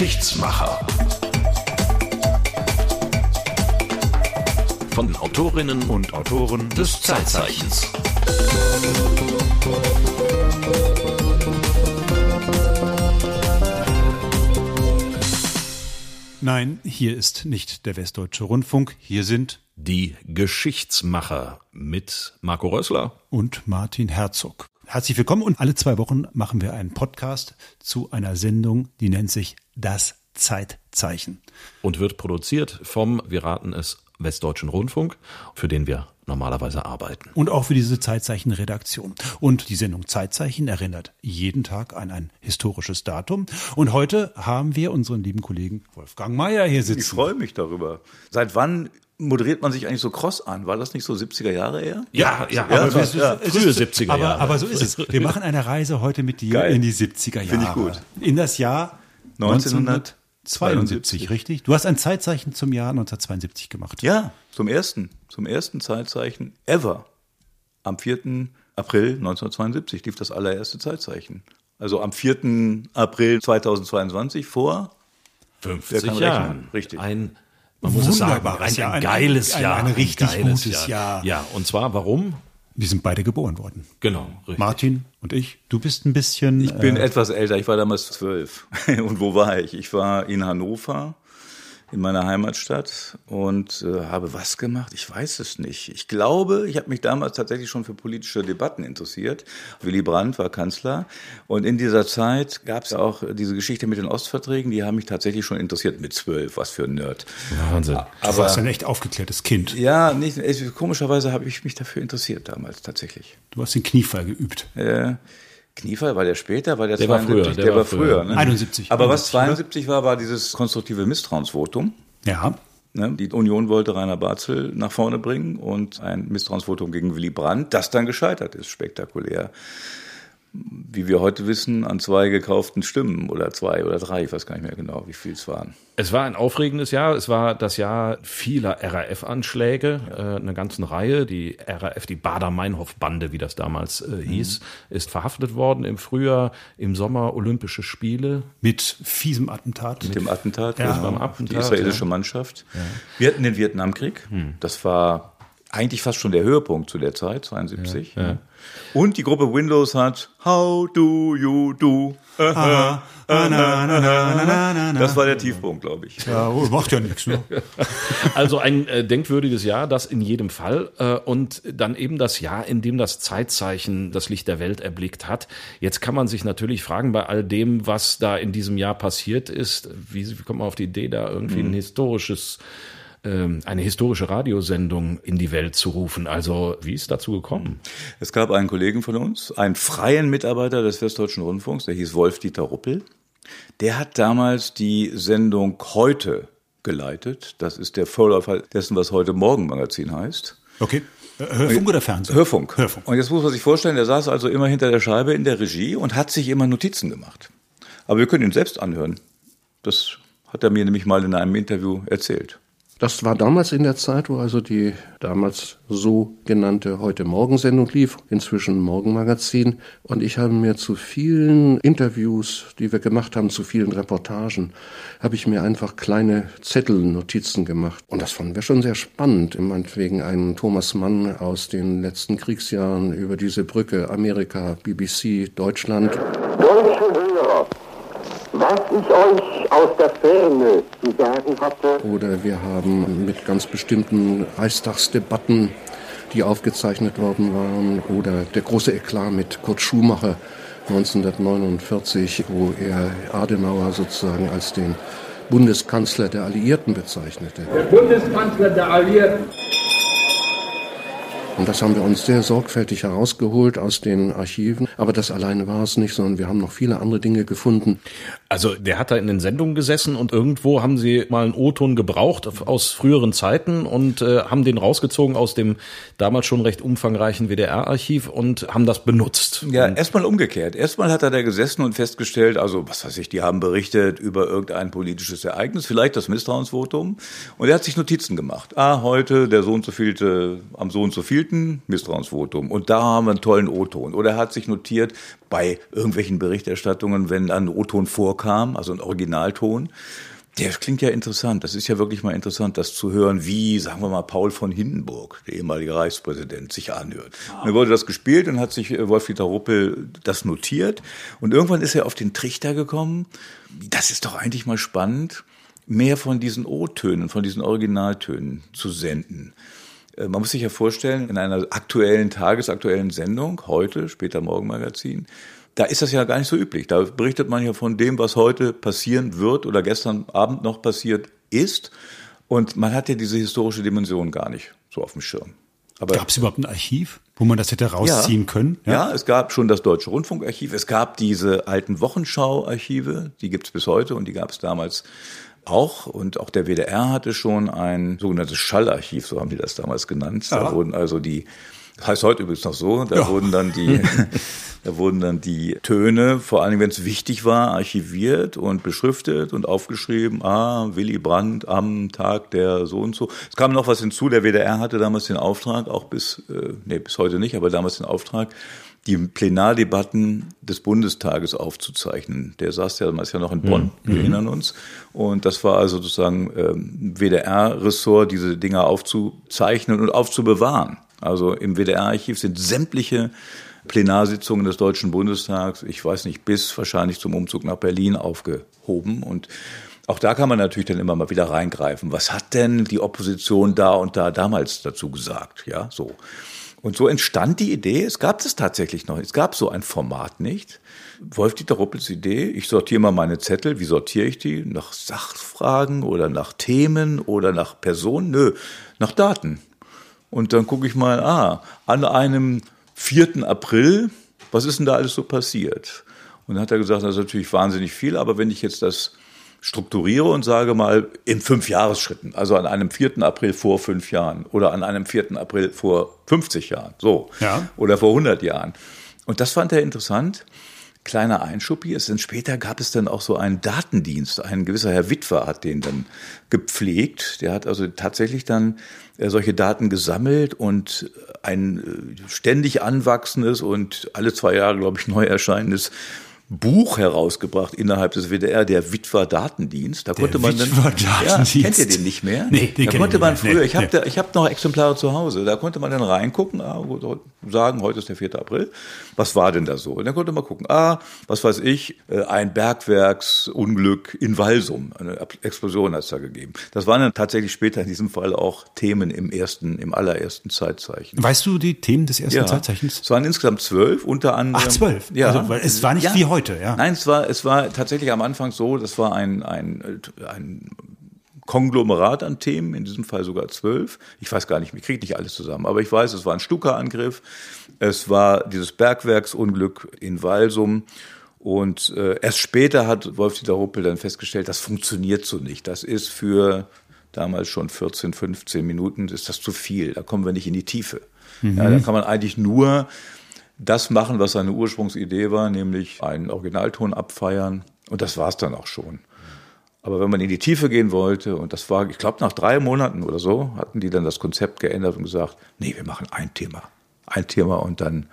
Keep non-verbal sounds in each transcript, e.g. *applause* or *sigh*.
Geschichtsmacher. Von den Autorinnen und Autoren des Zeitzeichens. Nein, hier ist nicht der Westdeutsche Rundfunk. Hier sind Die Geschichtsmacher mit Marco Rössler. und Martin Herzog. Herzlich willkommen und alle zwei Wochen machen wir einen Podcast zu einer Sendung, die nennt sich Das Zeitzeichen. und wird produziert vom, wir raten es, Westdeutschen Rundfunk, für den wir normalerweise arbeiten. Und auch für diese Zeitzeichen-Redaktion. Und die Sendung Zeitzeichen erinnert jeden Tag an ein historisches Datum. Und heute haben wir unseren lieben Kollegen Wolfgang Mayer hier Ich sitzen. freue mich darüber. Seit wann moderiert man sich eigentlich so cross an? War das nicht so 70er Jahre eher? Ja, ja, Ja, aber es ist- ja, Es frühe ist- 70er aber, Jahre. Aber so ist es. *laughs* Wir machen eine Reise heute mit dir Geil. in die 70er Jahre. Finde ich gut. In das Jahr 1972, 1972, richtig? Du hast ein Zeitzeichen zum Jahr 1972 gemacht. Ja, zum ersten, zum ersten Zeitzeichen ever. Am 4. April 1972 lief das allererste Zeitzeichen. Also am 4. April 2022 vor 50 Wer kann Jahren. rechnen? Richtig. Ein, man muss es sagen, ein, Jahr, ein ein- geiles ein- Jahr. ein richtig geiles gutes Jahr. Ja, und zwar warum? Wir sind beide geboren worden. Genau, richtig. Martin und ich. Du bist ein bisschen. Ich bin äh, etwas älter, ich war damals zwölf. *laughs* Und wo war ich? Ich war in Hannover, in meiner Heimatstadt und äh, habe was gemacht? Ich weiß es nicht. Ich glaube, ich habe mich damals tatsächlich schon für politische Debatten interessiert. Willy Brandt war Kanzler und in dieser Zeit gab es auch diese Geschichte mit den Ostverträgen, die haben mich tatsächlich schon interessiert mit zwölf. Was für ein Nerd. Wahnsinn. du warst ein echt aufgeklärtes Kind. Ja, nicht, komischerweise habe ich mich dafür interessiert damals tatsächlich. Du hast den Kniefall geübt. Äh, Kniefall war der später, war der, Der war 72, früher, der, war früher. Ne? 71. Aber was 71, 72 war, war dieses konstruktive Misstrauensvotum. Ja. Ne? Die Union wollte Rainer Barzel nach vorne bringen und ein Misstrauensvotum gegen Willy Brandt, das dann gescheitert ist, spektakulär. Wie wir heute wissen, an zwei gekauften Stimmen oder zwei oder drei, ich weiß gar nicht mehr genau, wie viel es waren. Es war ein aufregendes Jahr. Es war das Jahr vieler RAF-Anschläge, äh, eine ganze Reihe. Die RAF, die Bader-Meinhof-Bande, wie das damals äh, hieß, ist verhaftet worden im Frühjahr, im Sommer Olympische Spiele. Mit fiesem Attentat. Mit dem Attentat, Ja, genau, beim auf Attentat, die israelische ja. Mannschaft. Wir hatten den Vietnamkrieg. Das war eigentlich fast schon der Höhepunkt zu der Zeit, 72. Und die Gruppe Windows hat How do you do? Das war der Tiefpunkt, glaube ich. Ja, oh, macht ja nichts. Ne? *laughs* Also ein äh, denkwürdiges Jahr, das in jedem Fall. Äh, und dann eben das Jahr, in dem das Zeitzeichen das Licht der Welt erblickt hat. Jetzt kann man sich natürlich fragen, bei all dem, was da in diesem Jahr passiert ist, wie, wie kommt man auf die Idee, da irgendwie ein historisches ähm, eine historische Radiosendung in die Welt zu rufen. Also wie ist dazu gekommen? Es gab einen Kollegen von uns, einen freien Mitarbeiter des Westdeutschen Rundfunks, der hieß Wolf-Dieter Ruppel. Der hat damals die Sendung Heute geleitet. Das ist der Vorläufer dessen, was heute Morgenmagazin heißt. Okay. Äh, Hörfunk oder Fernsehen? Hörfunk. Hörfunk. Und jetzt muss man sich vorstellen, der saß also immer hinter der Scheibe in der Regie und hat sich immer Notizen gemacht. Aber wir können ihn selbst anhören. Das hat er mir nämlich mal in einem Interview erzählt. Das war damals in der Zeit, wo also die damals so genannte Heute-Morgen-Sendung lief, inzwischen Morgenmagazin. Und ich habe mir zu vielen Interviews, die wir gemacht haben, zu vielen Reportagen, habe ich mir einfach kleine Zettelnotizen gemacht. Und das fanden wir schon sehr spannend. Meinetwegen einen Thomas Mann aus den letzten Kriegsjahren über diese Brücke, Amerika, BBC, Deutschland. Deutsche was ich euch aus der Ferne zu sagen hatte, Oder wir haben mit ganz bestimmten Reichstagsdebatten, die aufgezeichnet worden waren. Oder der große Eklat mit Kurt Schumacher 1949, wo er Adenauer sozusagen als den Bundeskanzler der Alliierten bezeichnete. Bundeskanzler der Alliierten. Und das haben wir uns sehr sorgfältig herausgeholt aus den Archiven. Aber das alleine war es nicht, sondern wir haben noch viele andere Dinge gefunden. Also der hat da in den Sendungen gesessen und irgendwo haben sie mal einen O-Ton gebraucht aus früheren Zeiten und äh, haben den rausgezogen aus dem damals schon recht umfangreichen WDR-Archiv und haben das benutzt. Ja, erstmal umgekehrt. Erstmal hat er da gesessen und festgestellt, also was weiß ich, die haben berichtet über irgendein politisches Ereignis, vielleicht das Misstrauensvotum. Und er hat sich Notizen gemacht. Ah, heute der so und so vielte, am so und so viel gespielten Misstrauensvotum und da haben wir einen tollen O-Ton. Oder er hat sich notiert bei irgendwelchen Berichterstattungen, wenn dann ein O-Ton vorkam, also ein Originalton, der klingt ja interessant. Das ist ja wirklich mal interessant, das zu hören, wie, sagen wir mal, Paul von Hindenburg, der ehemalige Reichspräsident, sich anhört. Und dann wurde das gespielt und hat sich äh, Wolf-Dieter Ruppel das notiert. Und irgendwann ist er auf den Trichter gekommen. Das ist doch eigentlich mal spannend, mehr von diesen O-Tönen, von diesen Originaltönen zu senden. Äh, man muss sich ja vorstellen, in einer aktuellen, tagesaktuellen Sendung, heute, später Morgenmagazin, da ist das ja gar nicht so üblich. Da berichtet man ja von dem, was heute passieren wird oder gestern Abend noch passiert ist. Und man hat ja diese historische Dimension gar nicht so auf dem Schirm. Gab es überhaupt ein Archiv, wo man das hätte rausziehen ja, können? Ja? ja? es gab schon das Deutsche Rundfunkarchiv. Es gab diese alten Wochenschau-Archive, die gibt es bis heute und die gab es damals auch. Und auch der WDR hatte schon ein sogenanntes Schallarchiv, so haben die das damals genannt. Ja. Da wurden also die das heißt heute übrigens noch so, da ja. wurden dann die, *laughs* da wurden dann die Töne, vor allem wenn es wichtig war, archiviert und beschriftet und aufgeschrieben, ah, Willy Brandt am Tag der so und so. Es kam noch was hinzu, der WDR hatte damals den Auftrag, auch bis, äh, nee, bis heute nicht, aber damals den Auftrag, die Plenardebatten des Bundestages aufzuzeichnen. Der saß ja damals ja noch in Bonn, mhm. wir erinnern uns. Und das war also sozusagen ähm, WDR-Ressort, diese Dinge aufzuzeichnen und aufzubewahren. Also im WDR-Archiv sind sämtliche Plenarsitzungen des Deutschen Bundestags, ich weiß nicht, bis wahrscheinlich zum Umzug nach Berlin aufgehoben. Und auch da kann man natürlich dann immer mal wieder reingreifen. Was hat denn die Opposition da und da damals dazu gesagt? Ja, so. Und so entstand die Idee, es gab es tatsächlich noch, es gab so ein Format nicht. Wolf-Dieter Ruppels Idee, ich sortiere mal meine Zettel, wie sortiere ich die? Nach Sachfragen oder nach Themen oder nach Personen? Nö, nach Daten. Und dann gucke ich mal, ah, an einem 4. April, was ist denn da alles so passiert? Und dann hat er gesagt, das ist natürlich wahnsinnig viel, aber wenn ich jetzt das strukturiere und sage mal in fünf Jahresschritten, also an einem 4. April vor fünf Jahren oder an einem 4. April vor 50 Jahren, so, ja. oder vor 100 Jahren. Und das fand er interessant kleiner Einschub hier ist, denn später gab es dann auch so einen Datendienst. Ein gewisser Herr Witwer hat den dann gepflegt. Der hat also tatsächlich dann äh, solche Daten gesammelt und ein äh, ständig anwachsendes und alle zwei Jahre, glaube ich, neu erscheinendes Buch herausgebracht innerhalb des WDR, der Witwer Datendienst. Da der konnte man dann, ja, kennt ihr den nicht mehr? Nee, den da konnte man früher, nee, ich habe nee. hab noch Exemplare zu Hause, da konnte man dann reingucken, ah, sagen, heute ist der 4. April, was war denn da so? Und dann konnte man gucken, ah, was weiß ich, äh, ein Bergwerksunglück in Walsum, eine Explosion hat es da gegeben. Das waren dann tatsächlich später in diesem Fall auch Themen im ersten, im allerersten Zeitzeichen. Weißt du die Themen des ersten ja, Zeitzeichens? Es waren insgesamt zwölf, unter anderem. Ach, zwölf? Ja. Also, weil es war nicht ja. wie heute heute, ja. Nein, es war, es war tatsächlich am Anfang so, das war ein, ein, ein Konglomerat an Themen, in diesem Fall sogar zwölf. Ich weiß gar nicht, ich kriege nicht alles zusammen, aber ich weiß, es war ein Stuka-Angriff, es war dieses Bergwerksunglück in Walsum und äh, erst später hat Wolf-Dieter Ruppel dann festgestellt, das funktioniert so nicht. Das ist für damals schon 14, 15 Minuten, ist das zu viel. Da kommen wir nicht in die Tiefe. Mhm. Ja, da kann man eigentlich nur das machen, was seine Ursprungsidee war, nämlich einen Originalton abfeiern. Und das war es dann auch schon. Aber wenn man in die Tiefe gehen wollte, und das war, ich glaube, nach drei Monaten oder so, hatten die dann das Konzept geändert und gesagt, nee, wir machen ein Thema. Ein Thema und dann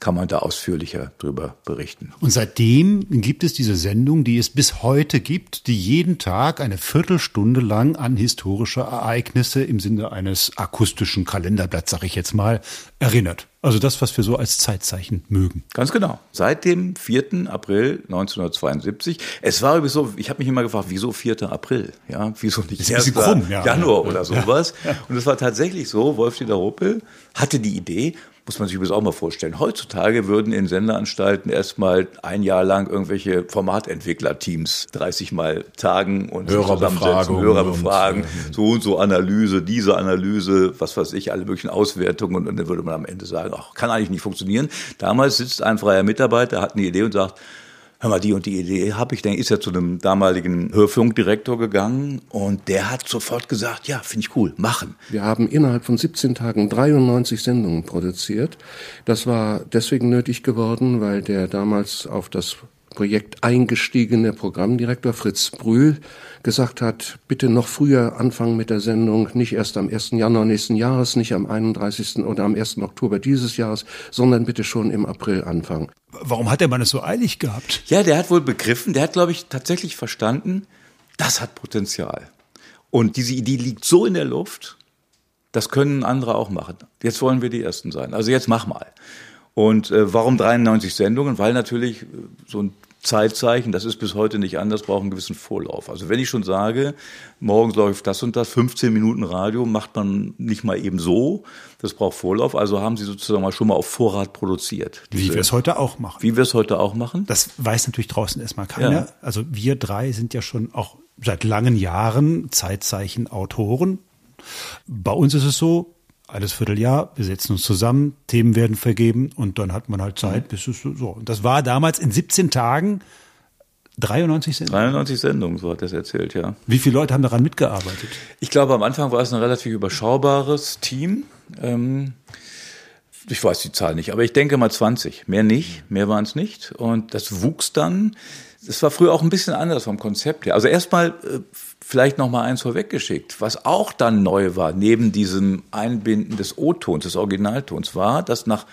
kann man da ausführlicher drüber berichten. Und seitdem gibt es diese Sendung, die es bis heute gibt, die jeden Tag eine Viertelstunde lang an historische Ereignisse im Sinne eines akustischen Kalenderblatts, sag ich jetzt mal, erinnert. Also das, was wir so als Zeitzeichen mögen. Ganz genau. Seit dem 4. April 1972. Es war sowieso, ich habe mich immer gefragt, wieso 4. April? Ja, wieso nicht 1. Krumm, ja. Januar oder sowas? Ja. Und es war tatsächlich so, Wolf-Dieter Ruppel hatte die Idee, muss man sich übrigens auch mal vorstellen. Heutzutage würden in Senderanstalten erstmal ein Jahr lang irgendwelche Formatentwicklerteams 30 Mal tagen und befragen, Hörer befragen, und, so und so Analyse, diese Analyse, was weiß ich, alle möglichen Auswertungen und dann würde man am Ende sagen, ach, kann eigentlich nicht funktionieren. Damals sitzt ein freier Mitarbeiter, hat eine Idee und sagt, hör mal, die und die Idee habe ich, dann ist er zu einem damaligen Hörfunkdirektor gegangen und der hat sofort gesagt, ja, finde ich cool, machen. Wir haben innerhalb von 17 Tagen 93 Sendungen produziert. Das war deswegen nötig geworden, weil der damals auf das Projekt eingestiegene Programmdirektor Fritz Brühl gesagt hat, bitte noch früher anfangen mit der Sendung, nicht erst am 1. Januar nächsten Jahres, nicht am 31. oder am 1. Oktober dieses Jahres, sondern bitte schon im April anfangen. Warum hat der Mann es so eilig gehabt? Ja, der hat wohl begriffen, der hat, glaube ich, tatsächlich verstanden, das hat Potenzial. Und diese Idee liegt so in der Luft, das können andere auch machen. Jetzt wollen wir die Ersten sein. Also jetzt mach mal. Und äh, warum 93 Sendungen? Weil natürlich äh, so ein Zeitzeichen, das ist bis heute nicht anders, braucht einen gewissen Vorlauf. Also wenn ich schon sage, morgens läuft das und das, 15 Minuten Radio macht man nicht mal eben so, das braucht Vorlauf, also haben sie sozusagen mal schon mal auf Vorrat produziert. Wie wir es heute auch machen. Wie wir es heute auch machen. Das weiß natürlich draußen erstmal keiner. Ja. Also wir drei sind ja schon auch seit langen Jahren Zeitzeichen Autoren. Bei uns ist es so, alles Vierteljahr, wir setzen uns zusammen, Themen werden vergeben und dann hat man halt Zeit, bis es so- so. Und das war damals in 17 Tagen 93 Sendungen. 93 Sendungen, so hat er es erzählt, ja. Wie viele Leute haben daran mitgearbeitet? Ich glaube, am Anfang war es ein relativ überschaubares Team. Ähm, ich weiß die Zahl nicht, aber ich denke mal 20. Mehr nicht, mehr waren es nicht. Und das wuchs dann. Es war früher auch ein bisschen anders vom Konzept her. Also erstmal äh, vielleicht noch mal eins vorweggeschickt. Was auch dann neu war, neben diesem Einbinden des O-Tons, des Originaltons, war, dass nach,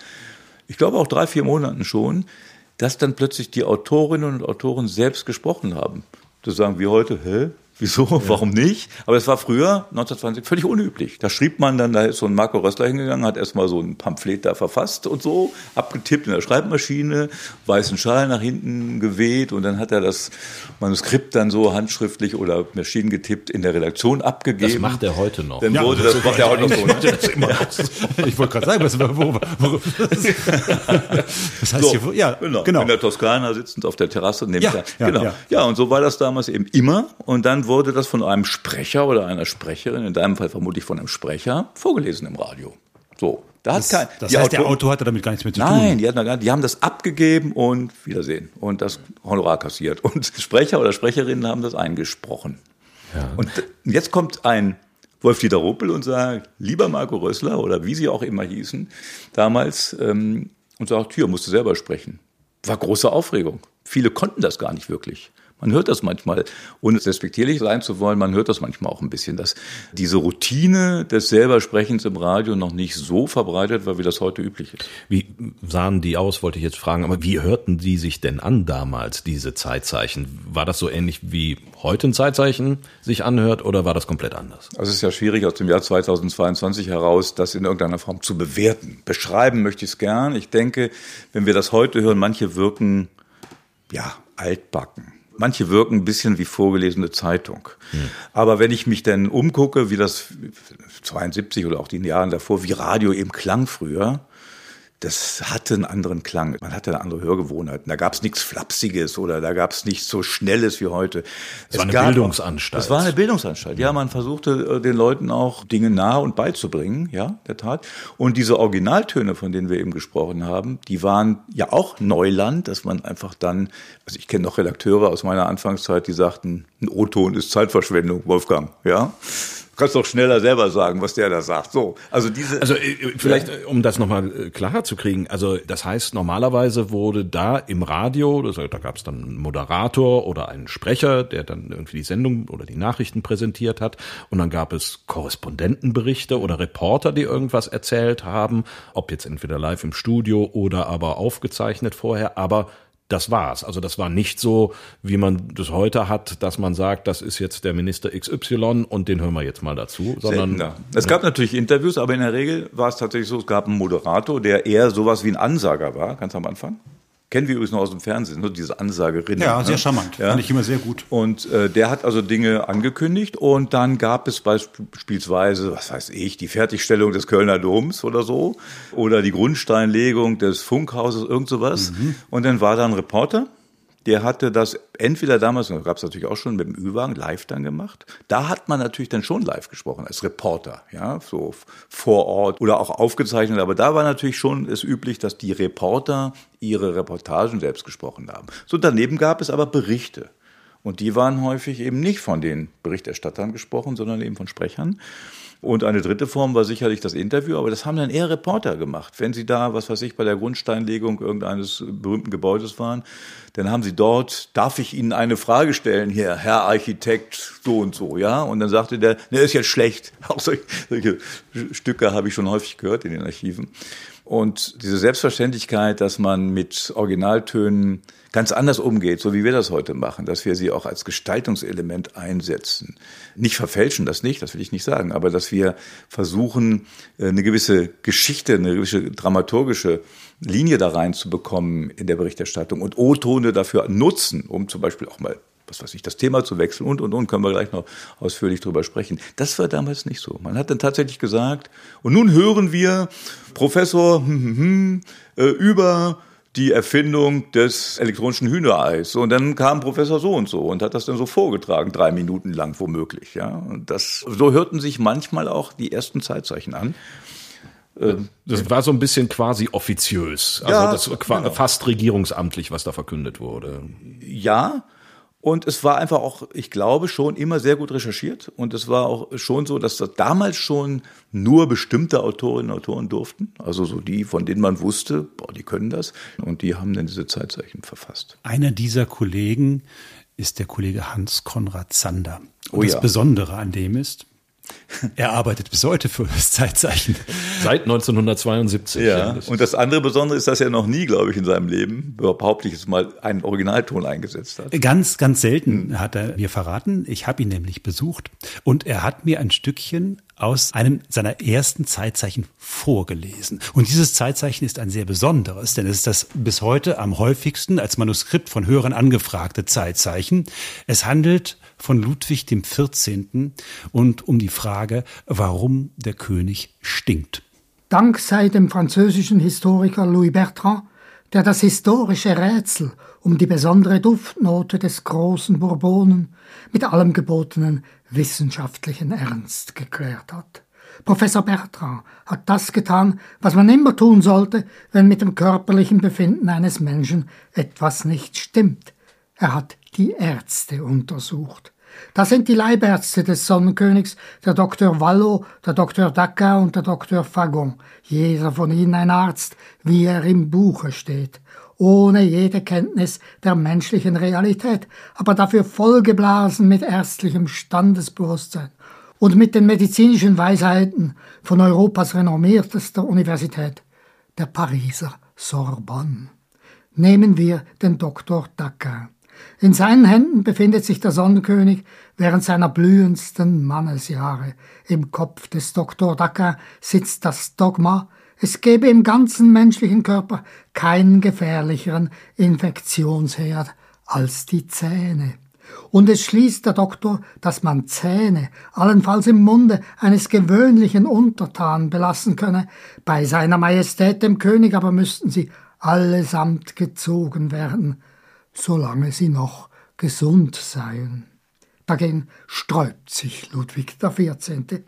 ich glaube auch drei, vier Monaten schon, dass dann plötzlich die Autorinnen und Autoren selbst gesprochen haben. Das sagen wir heute, hä? Wieso? Warum nicht? Aber es war früher, 1920, völlig unüblich. Da schrieb man dann, da ist so ein Marco Rössler hingegangen, hat erstmal so ein Pamphlet da verfasst und so, abgetippt in der Schreibmaschine, weißen Schal nach hinten geweht und dann hat er das Manuskript dann so handschriftlich oder maschinengetippt in der Redaktion abgegeben. Das macht er heute noch. Dann wurde das, macht er heute noch so. Ne? *laughs* Ich wollte gerade sagen, was, wo, wo, wo, das heißt So, hier, ja, genau. genau. In der Toskana sitzend auf der Terrasse neben Ja, der, ja, genau. ja. Ja. und so war das damals eben immer. Und dann wurde das von einem Sprecher oder einer Sprecherin, in deinem Fall vermutlich von einem Sprecher, vorgelesen im Radio. So. Da hat Das, kein, das die heißt, der Autor- Autor hatte damit gar nichts mehr zu Nein, tun. die, hatten da gar, die haben das abgegeben und Wiedersehen. Und das Honorar kassiert. Und *laughs* Sprecher oder Sprecherinnen haben das eingesprochen. Und jetzt kommt ein Wolf-Dieter Ruppel und sagt, lieber Marco Rössler oder wie sie auch immer hießen damals, ähm, und sagt, hier, musst du selber sprechen. War große Aufregung. Viele konnten das gar nicht wirklich. Man hört das manchmal, ohne respektierlich sein zu wollen, man hört das manchmal auch ein bisschen, dass diese Routine des Selbersprechens im Radio noch nicht so verbreitet war, wie das heute üblich ist. Wie sahen die aus, wollte ich jetzt fragen, aber wie hörten die sich denn an damals, diese Zeitzeichen? War das so ähnlich wie heute ein Zeitzeichen sich anhört oder war das komplett anders? Also es ist ja schwierig aus dem Jahr 2022 heraus, das in irgendeiner Form zu bewerten. Beschreiben möchte ich es gern. Ich denke, wenn wir das heute hören, manche wirken, ja, altbacken. Manche wirken ein bisschen wie vorgelesene Zeitung. Aber wenn ich mich denn umgucke, wie das 72 oder auch die Jahren davor, wie Radio eben klang früher, das hatte einen anderen Klang. Man hatte eine andere Hörgewohnheiten. Da gab es nichts Flapsiges oder da gab es nichts so Schnelles wie heute. Es war eine gab- Bildungsanstalt. Es war eine Bildungsanstalt. Ja, man versuchte äh, den Leuten auch Dinge nahe und beizubringen, ja, der Tat. Und diese Originaltöne, von denen wir eben gesprochen haben, die waren ja auch Neuland, dass man einfach dann, also ich kenne noch Redakteure aus meiner Anfangszeit, die sagten, ein O-Ton ist Zeitverschwendung, Wolfgang, ja. Kannst doch schneller selber sagen, was der da sagt. So, also diese. Also äh, vielleicht, äh, um das nochmal äh, klarer zu kriegen, also das heißt, normalerweise wurde da im Radio, das, da gab es dann einen Moderator oder einen Sprecher, der dann irgendwie die Sendung oder die Nachrichten präsentiert hat und dann gab es Korrespondentenberichte oder Reporter, die irgendwas erzählt haben, ob jetzt entweder live im Studio oder aber aufgezeichnet vorher, aber das war's. Also das war nicht so, wie man das heute hat, dass man sagt, das ist jetzt der Minister XY und den hören wir jetzt mal dazu, sondern Seltener. Es gab natürlich Interviews, aber in der Regel war es tatsächlich so, es gab einen Moderator, der eher sowas wie ein Ansager war, ganz am Anfang. Kennen wir übrigens noch aus dem Fernsehen, nur diese Ansagerinnen. Ja, sehr ne? charmant. Ja. Fand ich immer sehr gut. Und äh, der hat also Dinge angekündigt und dann gab es beispielsweise, was weiß ich, die Fertigstellung des Kölner Doms oder so oder die Grundsteinlegung des Funkhauses, irgend sowas. Und dann war da ein Reporter, der hatte das entweder damals, das gab es natürlich auch schon mit dem Ü-Wagen, live dann gemacht. Da hat man natürlich dann schon live gesprochen, als Reporter, ja, so vor Ort oder auch aufgezeichnet. Aber da war natürlich schon es üblich, dass die Reporter ihre Reportagen selbst gesprochen haben. So daneben gab es aber Berichte. Und die waren häufig eben nicht von den Berichterstattern gesprochen, sondern eben von Sprechern. Und eine dritte Form war sicherlich das Interview, aber das haben dann eher Reporter gemacht. Wenn sie da, was weiß ich, bei der Grundsteinlegung irgendeines berühmten Gebäudes waren, dann haben sie dort, darf ich Ihnen eine Frage stellen hier, Herr Architekt, so und so, ja? Und dann sagte der, ne, ist jetzt schlecht. *laughs* Auch solche, solche Stücke habe ich schon häufig gehört in den Archiven. Und diese Selbstverständlichkeit, dass man mit Originaltönen ganz anders umgeht, so wie wir das heute machen, dass wir sie auch als Gestaltungselement einsetzen. Nicht verfälschen, das nicht, das will ich nicht sagen, aber dass wir versuchen, äh, eine gewisse Geschichte, eine gewisse dramaturgische Linie da reinzubekommen in der Berichterstattung und O-Tone dafür nutzen, um zum Beispiel auch mal was weiß ich, das Thema zu wechseln und, und, und, können wir gleich noch ausführlich drüber sprechen. Das war damals nicht so. Man hat dann tatsächlich gesagt, und nun hören wir Professor hm, hm, hm, äh, über die Erfindung des elektronischen Hühnereis. Und dann kam Professor so und so und hat das dann so vorgetragen, drei Minuten lang womöglich. Ja, und das, so hörten sich manchmal auch die ersten Zeitzeichen an. Ähm, das war so ein bisschen quasi offiziös, also ja, das war genau. fast regierungsamtlich, was da verkündet wurde. Ja, und es war einfach auch, ich glaube, schon immer sehr gut recherchiert. Und es war auch schon so, dass das damals schon nur bestimmte Autorinnen und Autoren durften. Also so die, von denen man wusste, boah, die können das. Und die haben dann diese Zeitzeichen verfasst. Einer dieser Kollegen ist der Kollege Hans Konrad Zander. Und oh ja. das Besondere an dem ist, er arbeitet bis heute für das Zeitzeichen. Seit 1972. Ja. Und das andere Besondere ist, dass er noch nie, glaube ich, in seinem Leben, behaupte ich jetzt mal, einen Originalton eingesetzt hat. Ganz, ganz selten hat er mir verraten. Ich habe ihn nämlich besucht und er hat mir ein Stückchen aus einem seiner ersten Zeitzeichen vorgelesen. Und dieses Zeitzeichen ist ein sehr besonderes, denn es ist das bis heute am häufigsten als Manuskript von Hörern angefragte Zeitzeichen. Es handelt von Ludwig dem 14. und um die Frage, warum der König stinkt. Dank sei dem französischen Historiker Louis Bertrand, der das historische Rätsel um die besondere Duftnote des großen Bourbonen mit allem gebotenen wissenschaftlichen Ernst geklärt hat. Professor Bertrand hat das getan, was man immer tun sollte, wenn mit dem körperlichen Befinden eines Menschen etwas nicht stimmt. Er hat die Ärzte untersucht. Das sind die Leibärzte des Sonnenkönigs, der Dr. Wallo, der Dr. Dacker und der Dr. Fagon, jeder von ihnen ein Arzt, wie er im Buche steht, ohne jede Kenntnis der menschlichen Realität, aber dafür vollgeblasen mit ärztlichem Standesbewusstsein und mit den medizinischen Weisheiten von Europas renommiertester Universität, der Pariser Sorbonne. Nehmen wir den Dr. Dacker. In seinen Händen befindet sich der Sonnenkönig während seiner blühendsten Mannesjahre. Im Kopf des Dr. Dacker sitzt das Dogma, es gebe im ganzen menschlichen Körper keinen gefährlicheren Infektionsherd als die Zähne. Und es schließt der Doktor, dass man Zähne, allenfalls im Munde eines gewöhnlichen Untertanen belassen könne, bei seiner Majestät dem König aber müssten sie allesamt gezogen werden solange sie noch gesund seien. Dagegen sträubt sich Ludwig XIV.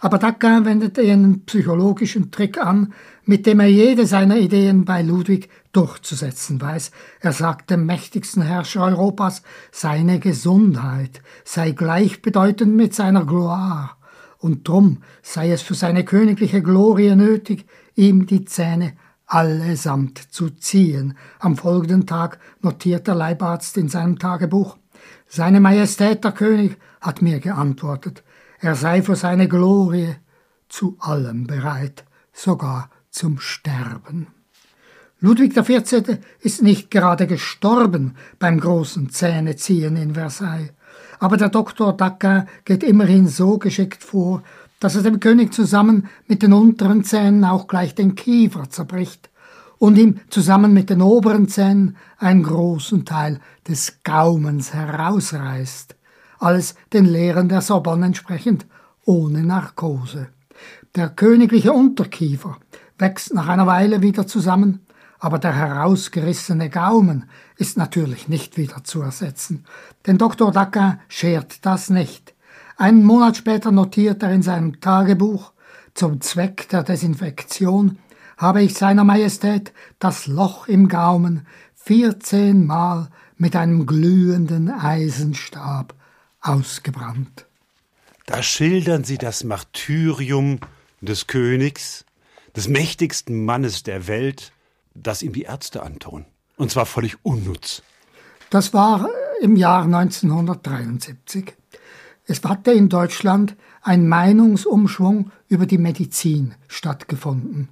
Aber Daquin wendet einen psychologischen Trick an, mit dem er jede seiner Ideen bei Ludwig durchzusetzen weiß. Er sagt dem mächtigsten Herrscher Europas, seine Gesundheit sei gleichbedeutend mit seiner Gloire, und drum sei es für seine königliche Glorie nötig, ihm die Zähne allesamt zu ziehen. Am folgenden Tag notiert der Leibarzt in seinem Tagebuch Seine Majestät der König hat mir geantwortet, er sei für seine Glorie zu allem bereit, sogar zum Sterben. Ludwig XIV. ist nicht gerade gestorben beim großen Zähneziehen in Versailles, aber der Doktor Daquin geht immerhin so geschickt vor, dass er dem König zusammen mit den unteren Zähnen auch gleich den Kiefer zerbricht und ihm zusammen mit den oberen Zähnen einen großen Teil des Gaumens herausreißt. Alles den Lehren der Sorbonne entsprechend, ohne Narkose. Der königliche Unterkiefer wächst nach einer Weile wieder zusammen, aber der herausgerissene Gaumen ist natürlich nicht wieder zu ersetzen. Denn Dr. Daquin schert das nicht. Einen Monat später notiert er in seinem Tagebuch, zum Zweck der Desinfektion habe ich seiner Majestät das Loch im Gaumen vierzehnmal mit einem glühenden Eisenstab ausgebrannt. Da schildern sie das Martyrium des Königs, des mächtigsten Mannes der Welt, das ihm die Ärzte antun. Und zwar völlig unnütz. Das war im Jahr 1973. Es hatte in Deutschland ein Meinungsumschwung über die Medizin stattgefunden.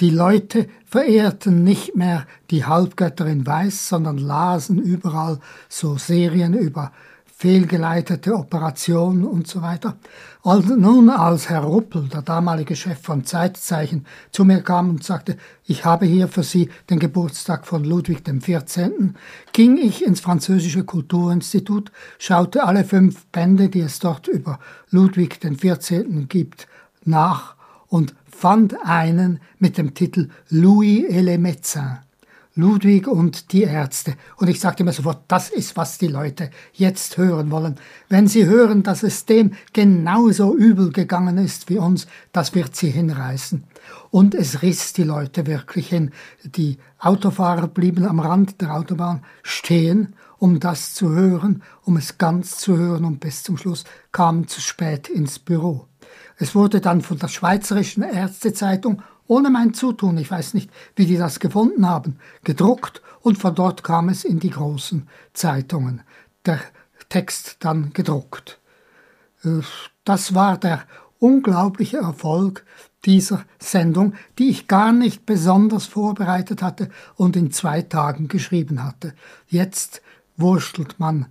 Die Leute verehrten nicht mehr die Halbgötter in Weiß, sondern lasen überall so Serien über fehlgeleitete Operationen und so weiter. Und nun als Herr Ruppel, der damalige Chef von Zeitzeichen, zu mir kam und sagte, ich habe hier für Sie den Geburtstag von Ludwig XIV., ging ich ins französische Kulturinstitut, schaute alle fünf Bände, die es dort über Ludwig XIV. gibt, nach und fand einen mit dem Titel Louis et les Médecins. Ludwig und die Ärzte. Und ich sagte mir sofort, das ist, was die Leute jetzt hören wollen. Wenn sie hören, dass es dem genauso übel gegangen ist wie uns, das wird sie hinreißen. Und es riss die Leute wirklich hin. Die Autofahrer blieben am Rand der Autobahn stehen, um das zu hören, um es ganz zu hören und bis zum Schluss kamen zu spät ins Büro. Es wurde dann von der Schweizerischen Ärztezeitung ohne mein Zutun, ich weiß nicht, wie die das gefunden haben, gedruckt und von dort kam es in die großen Zeitungen. Der Text dann gedruckt. Äh, das war der unglaubliche Erfolg dieser Sendung, die ich gar nicht besonders vorbereitet hatte und in zwei Tagen geschrieben hatte. Jetzt wurstelt man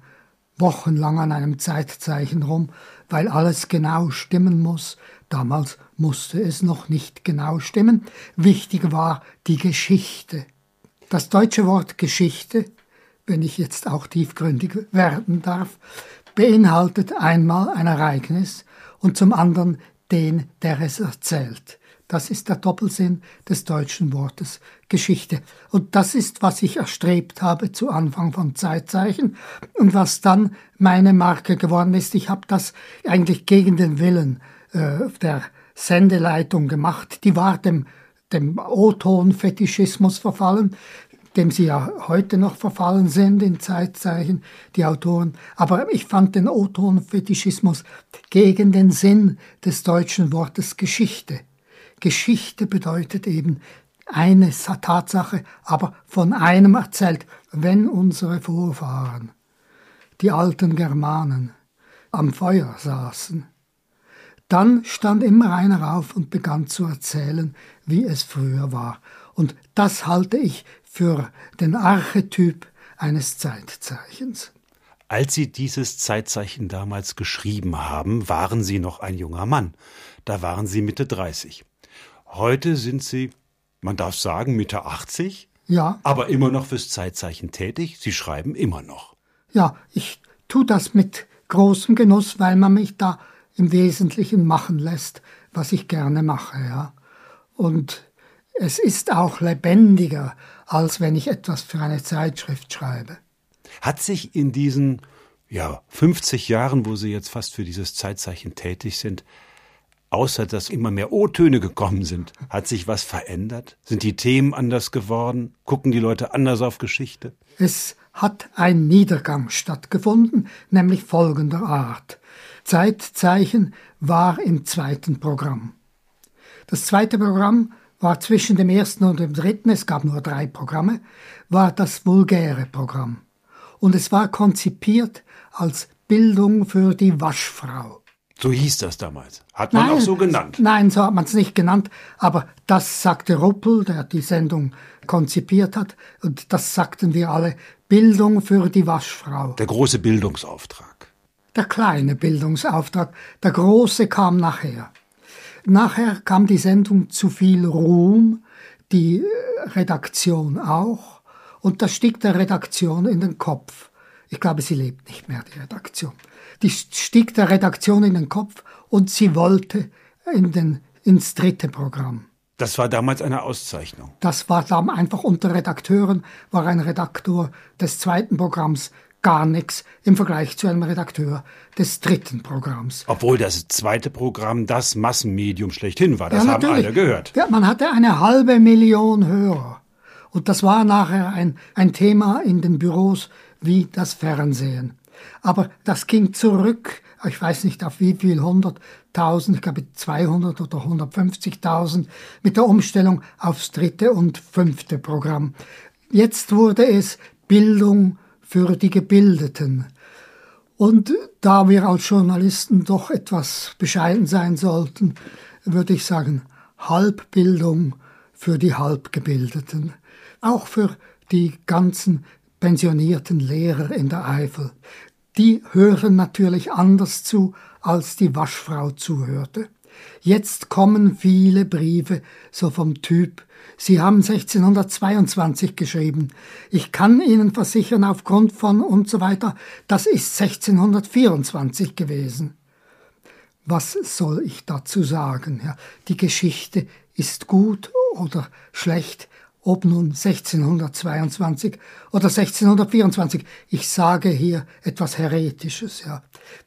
wochenlang an einem Zeitzeichen rum, weil alles genau stimmen muss. Damals musste es noch nicht genau stimmen. Wichtig war die Geschichte. Das deutsche Wort Geschichte, wenn ich jetzt auch tiefgründig werden darf, beinhaltet einmal ein Ereignis und zum anderen den, der es erzählt. Das ist der Doppelsinn des deutschen Wortes Geschichte. Und das ist, was ich erstrebt habe zu Anfang von Zeitzeichen und was dann meine Marke geworden ist. Ich habe das eigentlich gegen den Willen äh, der Sendeleitung gemacht. Die war dem, dem O-Ton-Fetischismus verfallen, dem sie ja heute noch verfallen sind in Zeitzeichen, die Autoren. Aber ich fand den O-Ton-Fetischismus gegen den Sinn des deutschen Wortes Geschichte. Geschichte bedeutet eben eine Tatsache, aber von einem erzählt, wenn unsere Vorfahren, die alten Germanen, am Feuer saßen, dann stand immer einer auf und begann zu erzählen, wie es früher war. Und das halte ich für den Archetyp eines Zeitzeichens. Als Sie dieses Zeitzeichen damals geschrieben haben, waren Sie noch ein junger Mann. Da waren Sie Mitte 30. Heute sind Sie, man darf sagen, Mitte 80. Ja. Aber immer noch fürs Zeitzeichen tätig. Sie schreiben immer noch. Ja, ich tue das mit großem Genuss, weil man mich da im Wesentlichen machen lässt, was ich gerne mache, ja. Und es ist auch lebendiger, als wenn ich etwas für eine Zeitschrift schreibe. Hat sich in diesen ja, 50 Jahren, wo Sie jetzt fast für dieses Zeitzeichen tätig sind, außer dass immer mehr O-Töne gekommen sind, hat sich was verändert? Sind die Themen anders geworden? Gucken die Leute anders auf Geschichte? Es hat ein Niedergang stattgefunden, nämlich folgender Art. Zeitzeichen war im zweiten Programm. Das zweite Programm war zwischen dem ersten und dem dritten, es gab nur drei Programme, war das vulgäre Programm. Und es war konzipiert als Bildung für die Waschfrau. So hieß das damals. Hat man nein, auch so genannt? Nein, so hat man es nicht genannt. Aber das sagte Ruppel, der die Sendung konzipiert hat. Und das sagten wir alle. Bildung für die Waschfrau. Der große Bildungsauftrag der kleine Bildungsauftrag, der große kam nachher. Nachher kam die Sendung zu viel Ruhm, die äh, Redaktion auch, und das stieg der Redaktion in den Kopf. Ich glaube, sie lebt nicht mehr, die Redaktion. Die stieg der Redaktion in den Kopf und sie wollte in den, ins dritte Programm. Das war damals eine Auszeichnung. Das war dann einfach unter Redakteuren, war ein Redaktor des zweiten Programms gar nichts im Vergleich zu einem Redakteur des dritten Programms. Obwohl das zweite Programm das Massenmedium schlechthin war, das ja, haben alle gehört. Ja, man hatte eine halbe Million Hörer. Und das war nachher ein, ein Thema in den Büros wie das Fernsehen. Aber das ging zurück, ich weiß nicht auf wie viel, 100.000, ich glaube 200 oder 150.000 mit der Umstellung aufs dritte und fünfte Programm. Jetzt wurde es Bildung für die Gebildeten. Und da wir als Journalisten doch etwas bescheiden sein sollten, würde ich sagen, Halbbildung für die Halbgebildeten. Auch für die ganzen pensionierten Lehrer in der Eifel. Die hören natürlich anders zu, als die Waschfrau zuhörte. Jetzt kommen viele Briefe so vom Typ, Sie haben 1622 geschrieben. Ich kann Ihnen versichern, aufgrund von und so weiter, das ist 1624 gewesen. Was soll ich dazu sagen? Ja, die Geschichte ist gut oder schlecht, ob nun 1622 oder 1624. Ich sage hier etwas Heretisches, ja.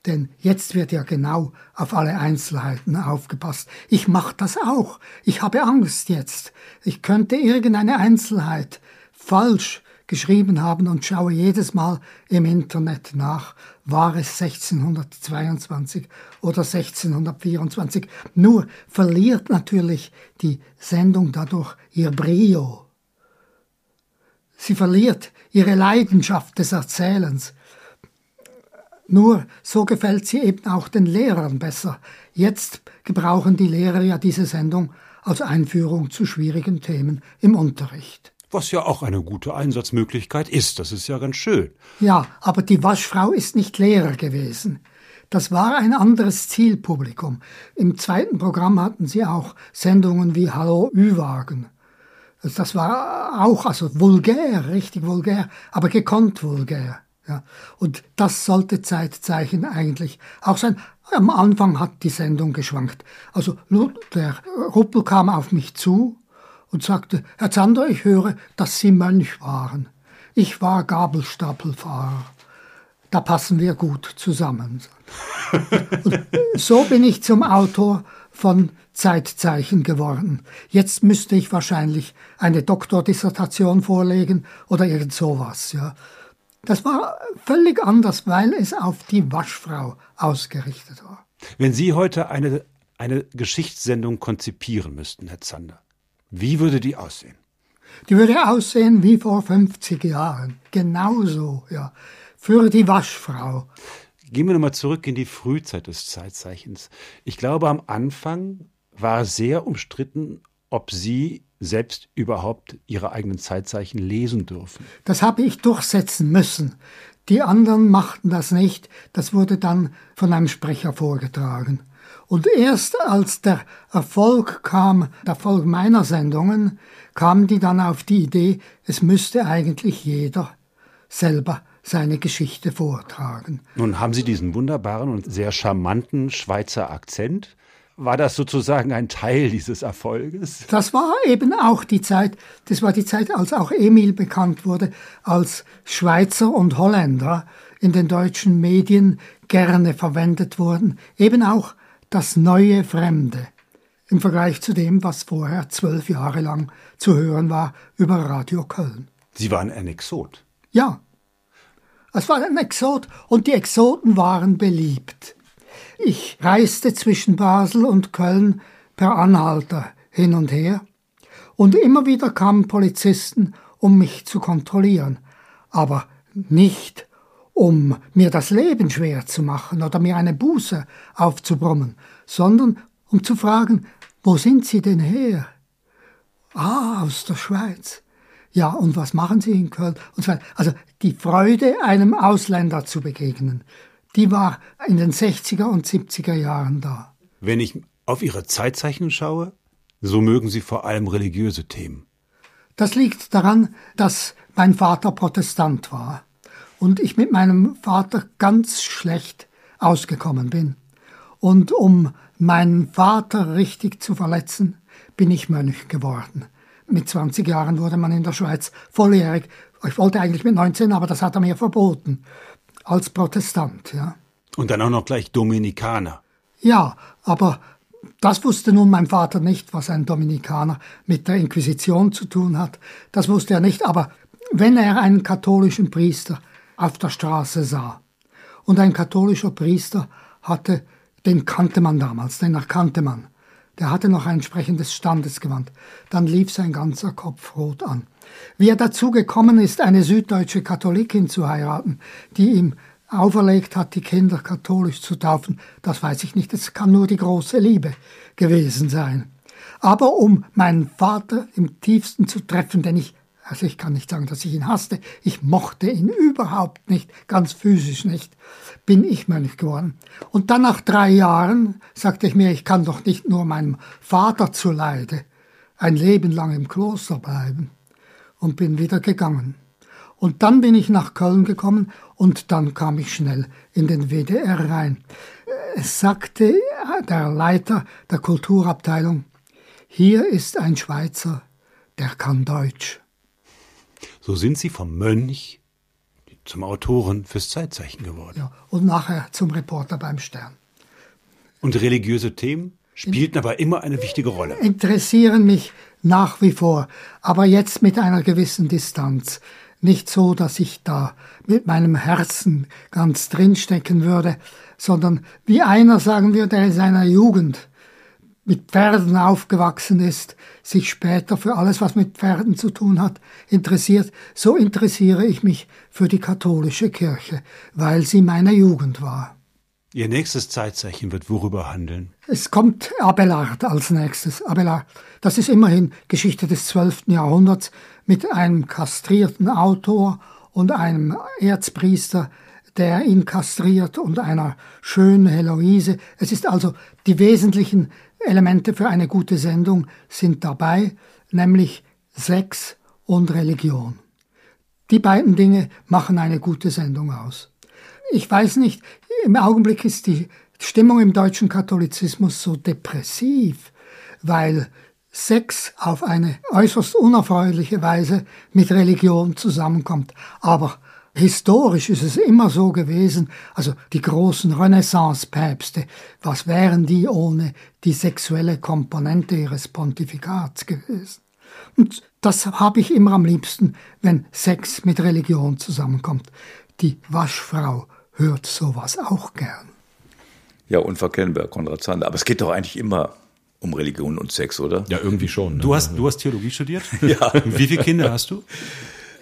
Denn jetzt wird ja genau auf alle Einzelheiten aufgepasst. Ich mache das auch. Ich habe Angst jetzt. Ich könnte irgendeine Einzelheit falsch geschrieben haben und schaue jedes Mal im Internet nach, war es 1622 oder 1624. Nur verliert natürlich die Sendung dadurch ihr Brio. Sie verliert ihre Leidenschaft des Erzählens. Nur so gefällt sie eben auch den Lehrern besser. Jetzt gebrauchen die Lehrer ja diese Sendung als Einführung zu schwierigen Themen im Unterricht. Was ja auch eine gute Einsatzmöglichkeit ist, das ist ja ganz schön. Ja, aber die Waschfrau ist nicht Lehrer gewesen. Das war ein anderes Zielpublikum. Im zweiten Programm hatten sie auch Sendungen wie Hallo Ü-Wagen. Das war auch also vulgär, richtig vulgär, aber gekonnt vulgär. Ja. Und das sollte Zeitzeichen eigentlich auch sein. Am Anfang hat die Sendung geschwankt. Also der Ruppel kam auf mich zu und sagte, Herr Zander, ich höre, dass Sie Mönch waren. Ich war Gabelstapelfahrer. Da passen wir gut zusammen. *laughs* Und so bin ich zum Autor von Zeitzeichen geworden. Jetzt müsste ich wahrscheinlich eine Doktordissertation vorlegen oder irgend sowas, ja. Das war völlig anders, weil es auf die Waschfrau ausgerichtet war. Wenn Sie heute eine, eine Geschichtssendung konzipieren müssten, Herr Zander, wie würde die aussehen? Die würde aussehen wie vor 50 Jahren. Genauso, ja. Für die Waschfrau. Gehen wir nochmal zurück in die Frühzeit des Zeitzeichens. Ich glaube, am Anfang war sehr umstritten, ob Sie selbst überhaupt Ihre eigenen Zeitzeichen lesen dürfen. Das habe ich durchsetzen müssen. Die anderen machten das nicht. Das wurde dann von einem Sprecher vorgetragen. Und erst als der Erfolg kam, der Erfolg meiner Sendungen, kamen die dann auf die Idee, es müsste eigentlich jeder selber seine Geschichte vortragen. Nun haben Sie diesen wunderbaren und sehr charmanten Schweizer Akzent. War das sozusagen ein Teil dieses Erfolges? Das war eben auch die Zeit, das war die Zeit, als auch Emil bekannt wurde, als Schweizer und Holländer in den deutschen Medien gerne verwendet wurden, eben auch das neue Fremde im Vergleich zu dem, was vorher zwölf Jahre lang zu hören war über Radio Köln. Sie waren ein Exot. Ja. Es war ein Exot und die Exoten waren beliebt. Ich reiste zwischen Basel und Köln per Anhalter hin und her und immer wieder kamen Polizisten, um mich zu kontrollieren, aber nicht um mir das Leben schwer zu machen oder mir eine Buße aufzubrummen, sondern um zu fragen, wo sind Sie denn her? Ah, aus der Schweiz. Ja, und was machen Sie in Köln? Und so Also die Freude, einem Ausländer zu begegnen, die war in den 60er und 70er Jahren da. Wenn ich auf Ihre Zeitzeichen schaue, so mögen Sie vor allem religiöse Themen. Das liegt daran, dass mein Vater Protestant war und ich mit meinem Vater ganz schlecht ausgekommen bin. Und um meinen Vater richtig zu verletzen, bin ich Mönch geworden. Mit 20 Jahren wurde man in der Schweiz volljährig. Ich wollte eigentlich mit 19, aber das hat er mir verboten. Als Protestant, ja. Und dann auch noch gleich Dominikaner. Ja, aber Das wusste nun mein Vater nicht, was ein Dominikaner mit der Inquisition zu tun hat. Das wusste er nicht, aber wenn er einen katholischen Priester auf der Straße sah, und ein katholischer Priester hatte, den kannte man damals, den erkannte man, der hatte noch ein entsprechendes Standesgewand, dann lief sein ganzer Kopf rot an. Wie er dazu gekommen ist, eine süddeutsche Katholikin zu heiraten, die ihm auferlegt hat, die Kinder katholisch zu taufen, das weiß ich nicht, es kann nur die große Liebe gewesen sein. Aber um meinen Vater im tiefsten zu treffen, denn ich, also ich kann nicht sagen, dass ich ihn hasste, ich mochte ihn überhaupt nicht, ganz physisch nicht, bin ich Mönch geworden. Und dann nach drei Jahren sagte ich mir, ich kann doch nicht nur meinem Vater zuleide ein Leben lang im Kloster bleiben und bin wieder gegangen. Und dann bin ich nach Köln gekommen und dann kam ich schnell in den WDR rein. Es sagte der Leiter der Kulturabteilung, hier ist ein Schweizer, der kann Deutsch. So sind Sie vom Mönch zum Autoren fürs Zeitzeichen geworden. Ja, und nachher zum Reporter beim Stern. Und religiöse Themen spielten aber immer eine wichtige Rolle. Interessieren mich nach wie vor, aber jetzt mit einer gewissen Distanz. Nicht so, dass ich da mit meinem Herzen ganz drinstecken würde, sondern wie einer, sagen wir, der in seiner Jugend mit Pferden aufgewachsen ist, sich später für alles, was mit Pferden zu tun hat, interessiert, so interessiere ich mich für die katholische Kirche, weil sie meine Jugend war. Ihr nächstes Zeitzeichen wird worüber handeln? Es kommt Abelard als nächstes. Abelard, das ist immerhin Geschichte des 12. Jahrhunderts mit einem kastrierten Autor und einem Erzpriester, der ihn kastriert und einer schönen Heloise. Es ist also die wesentlichen Elemente für eine gute Sendung sind dabei, nämlich Sex und Religion. Die beiden Dinge machen eine gute Sendung aus. Ich weiß nicht, im Augenblick ist die Stimmung im deutschen Katholizismus so depressiv, weil Sex auf eine äußerst unerfreuliche Weise mit Religion zusammenkommt. Aber historisch ist es immer so gewesen, also die großen Renaissance-Päpste, was wären die ohne die sexuelle Komponente ihres Pontifikats gewesen? Und das habe ich immer am liebsten, wenn Sex mit Religion zusammenkommt. Die Waschfrau hört sowas auch gern. Ja, unverkennbar, Konrad Zander. Aber es geht doch eigentlich immer um Religion und Sex, oder? Ja, irgendwie schon. Ne? Du hast, du hast Theologie studiert? *laughs* Ja. Wie viele Kinder hast du?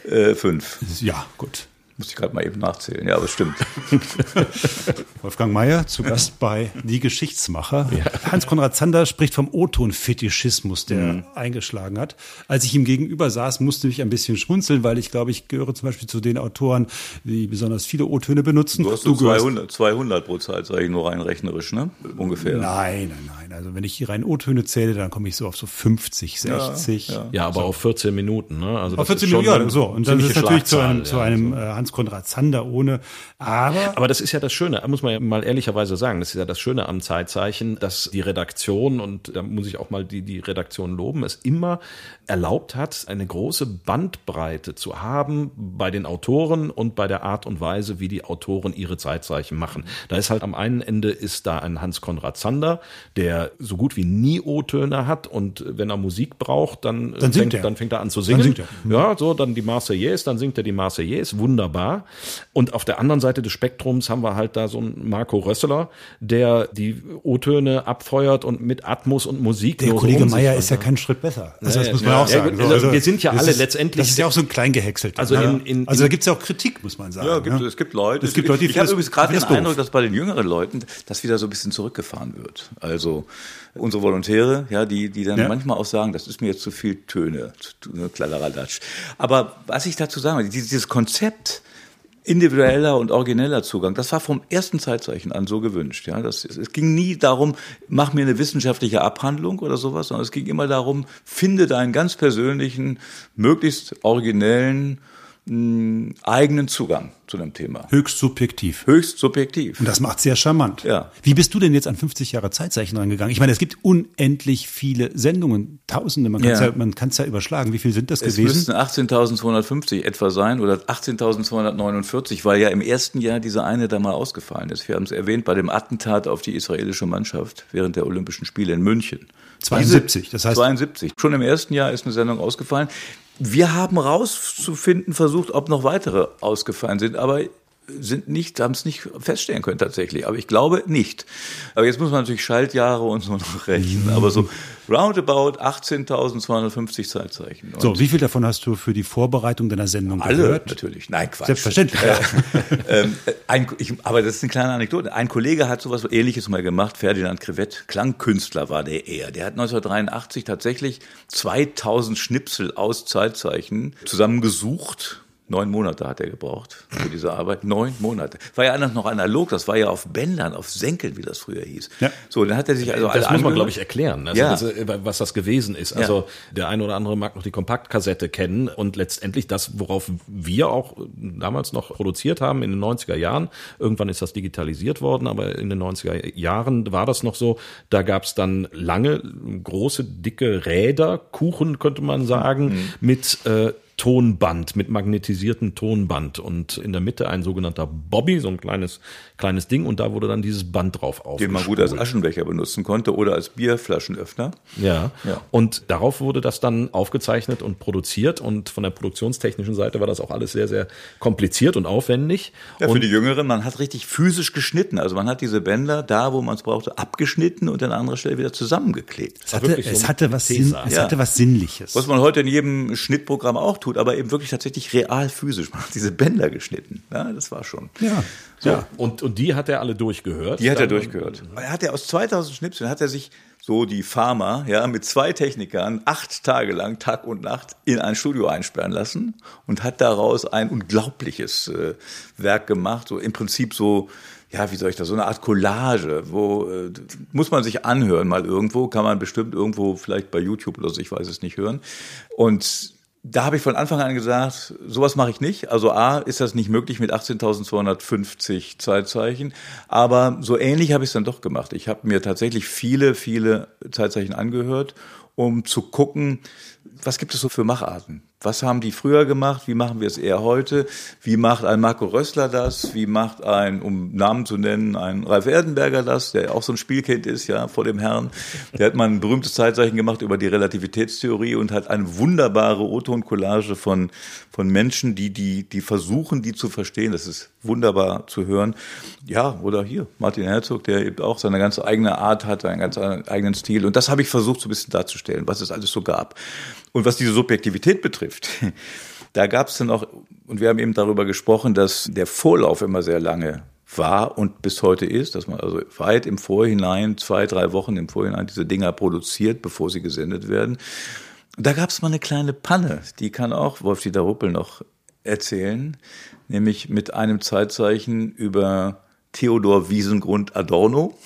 Äh, fünf. Ja, gut. Muss ich gerade mal eben nachzählen. Ja, aber es stimmt. *laughs* Wolfgang Mayer, zu Gast bei Die Geschichtsmacher. Hans-Konrad Zander spricht vom O-Ton-Fetischismus, der Mhm. eingeschlagen hat. Als ich ihm gegenüber saß, musste ich ein bisschen schmunzeln, weil ich glaube, ich gehöre zum Beispiel zu den Autoren, die besonders viele O-Töne benutzen. Du hast so gehörst- 200, 200 pro Zeit, sage ich nur rein rechnerisch, ne? Ungefähr. Nein, nein, nein. Also wenn ich die reinen O-Töne zähle, dann komme ich so auf so 50, 60. Ja, aber auf 14 Minuten. Ne? Also Auf das 14 ist schon Minuten, ja, so. Und dann ist es natürlich zu einem, Schlagzahl, zu ja, einem so. Äh, Hans-Konrad Zander ohne. Aber Aber das ist ja das Schöne, muss man ja mal ehrlicherweise sagen, das ist ja das Schöne am Zeitzeichen, dass die Redaktion, und da muss ich auch mal die, die Redaktion loben, es immer erlaubt hat, eine große Bandbreite zu haben bei den Autoren und bei der Art und Weise, wie die Autoren ihre Zeitzeichen machen. Da ist halt am einen Ende ist da ein Hans-Konrad Zander, der so gut wie nie O-Töne hat und wenn er Musik braucht, dann, Dann singt fängt, er. dann fängt er an zu singen. Ja, so, dann die Marseillaise, dann singt er die Marseillaise, wunderbar. Und auf der anderen Seite des Spektrums haben wir halt da so einen Marco Rösseler, der die O-Töne abfeuert und mit Atmos und Musik der Kollege Meier ist ja kein Schritt besser. Also Ja, das muss ja, man ja. auch Ja, sagen. gut, also wir sind ja alle ist, letztendlich- Das ist ja auch so ein kleingehäckselt. Also in- in- also da gibt es ja auch Kritik, muss man sagen. Ja, gibt, ne? es gibt Leute. Es gibt Leute, die ich habe übrigens gerade den doof. Eindruck, dass bei den jüngeren Leuten das wieder so ein bisschen zurückgefahren wird. Also unsere Volontäre, ja, die, die dann Ja. manchmal auch sagen, das ist mir jetzt zu viel Töne, zu- ne, Kladderadatsch. Aber was ich dazu sagen will, dieses Konzept individueller und origineller Zugang, das war vom ersten Zeitzeichen an so gewünscht. Ja, das, es ging nie darum, mach mir eine wissenschaftliche Abhandlung oder sowas, sondern es ging immer darum, finde deinen ganz persönlichen, möglichst originellen, einen eigenen Zugang zu dem Thema. Höchst subjektiv. Höchst subjektiv. Und das macht sehr charmant. Ja. Wie bist du denn jetzt an 50 Jahre Zeitzeichen rangegangen? Ich meine, es gibt unendlich viele Sendungen, Tausende. Man kann es ja. Ja. ja, überschlagen. Wie viel sind das Es gewesen? müssten 18.250 etwa sein oder 18.249, weil ja im ersten Jahr diese eine da mal ausgefallen ist. Wir haben es erwähnt bei dem Attentat auf die israelische Mannschaft während der Olympischen Spiele in München. 72, das heißt- 72. Schon im ersten Jahr ist eine Sendung ausgefallen. Wir haben rauszufinden versucht, ob noch weitere ausgefallen sind, aber sind nicht, haben es nicht feststellen können tatsächlich. Aber ich glaube nicht. Aber jetzt muss man natürlich Schaltjahre und so noch rechnen. Aber so roundabout 18.250 Zeitzeichen. Und so, wie viel davon hast du für die Vorbereitung deiner Sendung alle gehört? natürlich. Nein, Quatsch. Selbstverständlich. Ja. *laughs* ähm, ein, ich, aber das ist eine kleine Anekdote. Ein Kollege hat sowas ähnliches mal gemacht, Ferdinand Krevett, Klangkünstler war der eher. Der hat 1983 tatsächlich 2000 Schnipsel aus Zeitzeichen zusammengesucht. Neun Monate hat er gebraucht für diese Arbeit. Neun Monate. War ja anders noch analog, das war ja auf Bändern, auf Senkeln, wie das früher hieß. Ja. So, dann hat er sich also alle das muss man, glaube ich, erklären, also Ja. das, äh, was das gewesen ist. Also der eine oder andere mag noch die Kompaktkassette kennen und letztendlich das, worauf wir auch damals noch produziert haben in den 90er Jahren. Irgendwann ist das digitalisiert worden, aber in den 90er Jahren war das noch so. Da gab es dann lange, große, dicke Räder, Kuchen könnte man sagen, Mhm. mit äh, Tonband, mit magnetisiertem Tonband und in der Mitte ein sogenannter Bobby, so ein kleines, kleines Ding und da wurde dann dieses Band drauf den man aufgespult. gut als Aschenbecher benutzen konnte oder als Bierflaschenöffner. Ja. Ja. Und darauf wurde das dann aufgezeichnet und produziert und von der produktionstechnischen Seite war das auch alles sehr, sehr kompliziert und aufwendig. Ja, für und die Jüngeren, man hat richtig physisch geschnitten. Also man hat diese Bänder da, wo man es brauchte, abgeschnitten und an anderer Stelle wieder zusammengeklebt. Es hatte, so es hatte was, Sinn, es Ja. hatte was Sinnliches. Was man heute in jedem Schnittprogramm auch tut, aber eben wirklich tatsächlich real physisch. Man hat diese Bänder geschnitten. Ja, das war schon. ja. So. Und, und die hat er alle durchgehört. Die hat er durchgehört. Er hat ja aus 2000 Schnipseln hat er sich so die Farmer, ja, mit zwei Technikern acht Tage lang, Tag und Nacht, in ein Studio einsperren lassen und hat daraus ein unglaubliches äh, Werk gemacht. So im Prinzip so, ja, wie soll ich das, so eine Art Collage, wo äh, muss man sich anhören mal irgendwo, kann man bestimmt irgendwo vielleicht bei YouTube oder so, ich weiß es nicht hören. Und da habe ich von Anfang an gesagt, sowas mache ich nicht. Also A, ist das nicht möglich mit 18.250 Zeitzeichen. Aber so ähnlich habe ich es dann doch gemacht. Ich habe mir tatsächlich viele, viele Zeitzeichen angehört, um zu gucken, was gibt es so für Macharten? Was haben die früher gemacht? Wie machen wir es eher heute? Wie macht ein Marco Rössler das? Wie macht ein, um Namen zu nennen, ein Ralf Erdenberger das, der auch so ein Spielkind ist, ja, vor dem Herrn. Der hat mal ein berühmtes Zeitzeichen gemacht über die Relativitätstheorie und hat eine wunderbare O-Ton-Collage von, von Menschen, die, die, die versuchen, die zu verstehen. Das ist wunderbar zu hören. Ja, oder hier, Martin Herzog, der eben auch seine ganz eigene Art hat, einen ganz eigenen Stil. Und das habe ich versucht, so ein bisschen darzustellen, was es alles so gab. Und was diese Subjektivität betrifft, *laughs* da gab es dann auch, und wir haben eben darüber gesprochen, dass der Vorlauf immer sehr lange war und bis heute ist, dass man also weit im Vorhinein, zwei, drei Wochen im Vorhinein diese Dinger produziert, bevor sie gesendet werden. Da gab es mal eine kleine Panne, die kann auch Wolf-Dieter Ruppel noch erzählen, nämlich mit einem Zeitzeichen über Theodor Wiesengrund Adorno.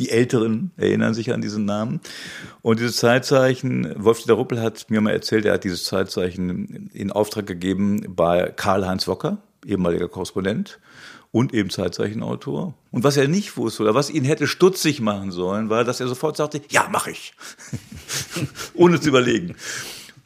Die Älteren erinnern sich an diesen Namen. Und dieses Zeitzeichen, Wolf-Dieter Ruppel hat mir mal erzählt, er hat dieses Zeitzeichen in Auftrag gegeben bei Karl-Heinz Wocker, ehemaliger Korrespondent und eben Zeitzeichenautor. Und was er nicht wusste oder was ihn hätte stutzig machen sollen, war, dass er sofort sagte, ja, mach ich. *laughs* Ohne zu überlegen.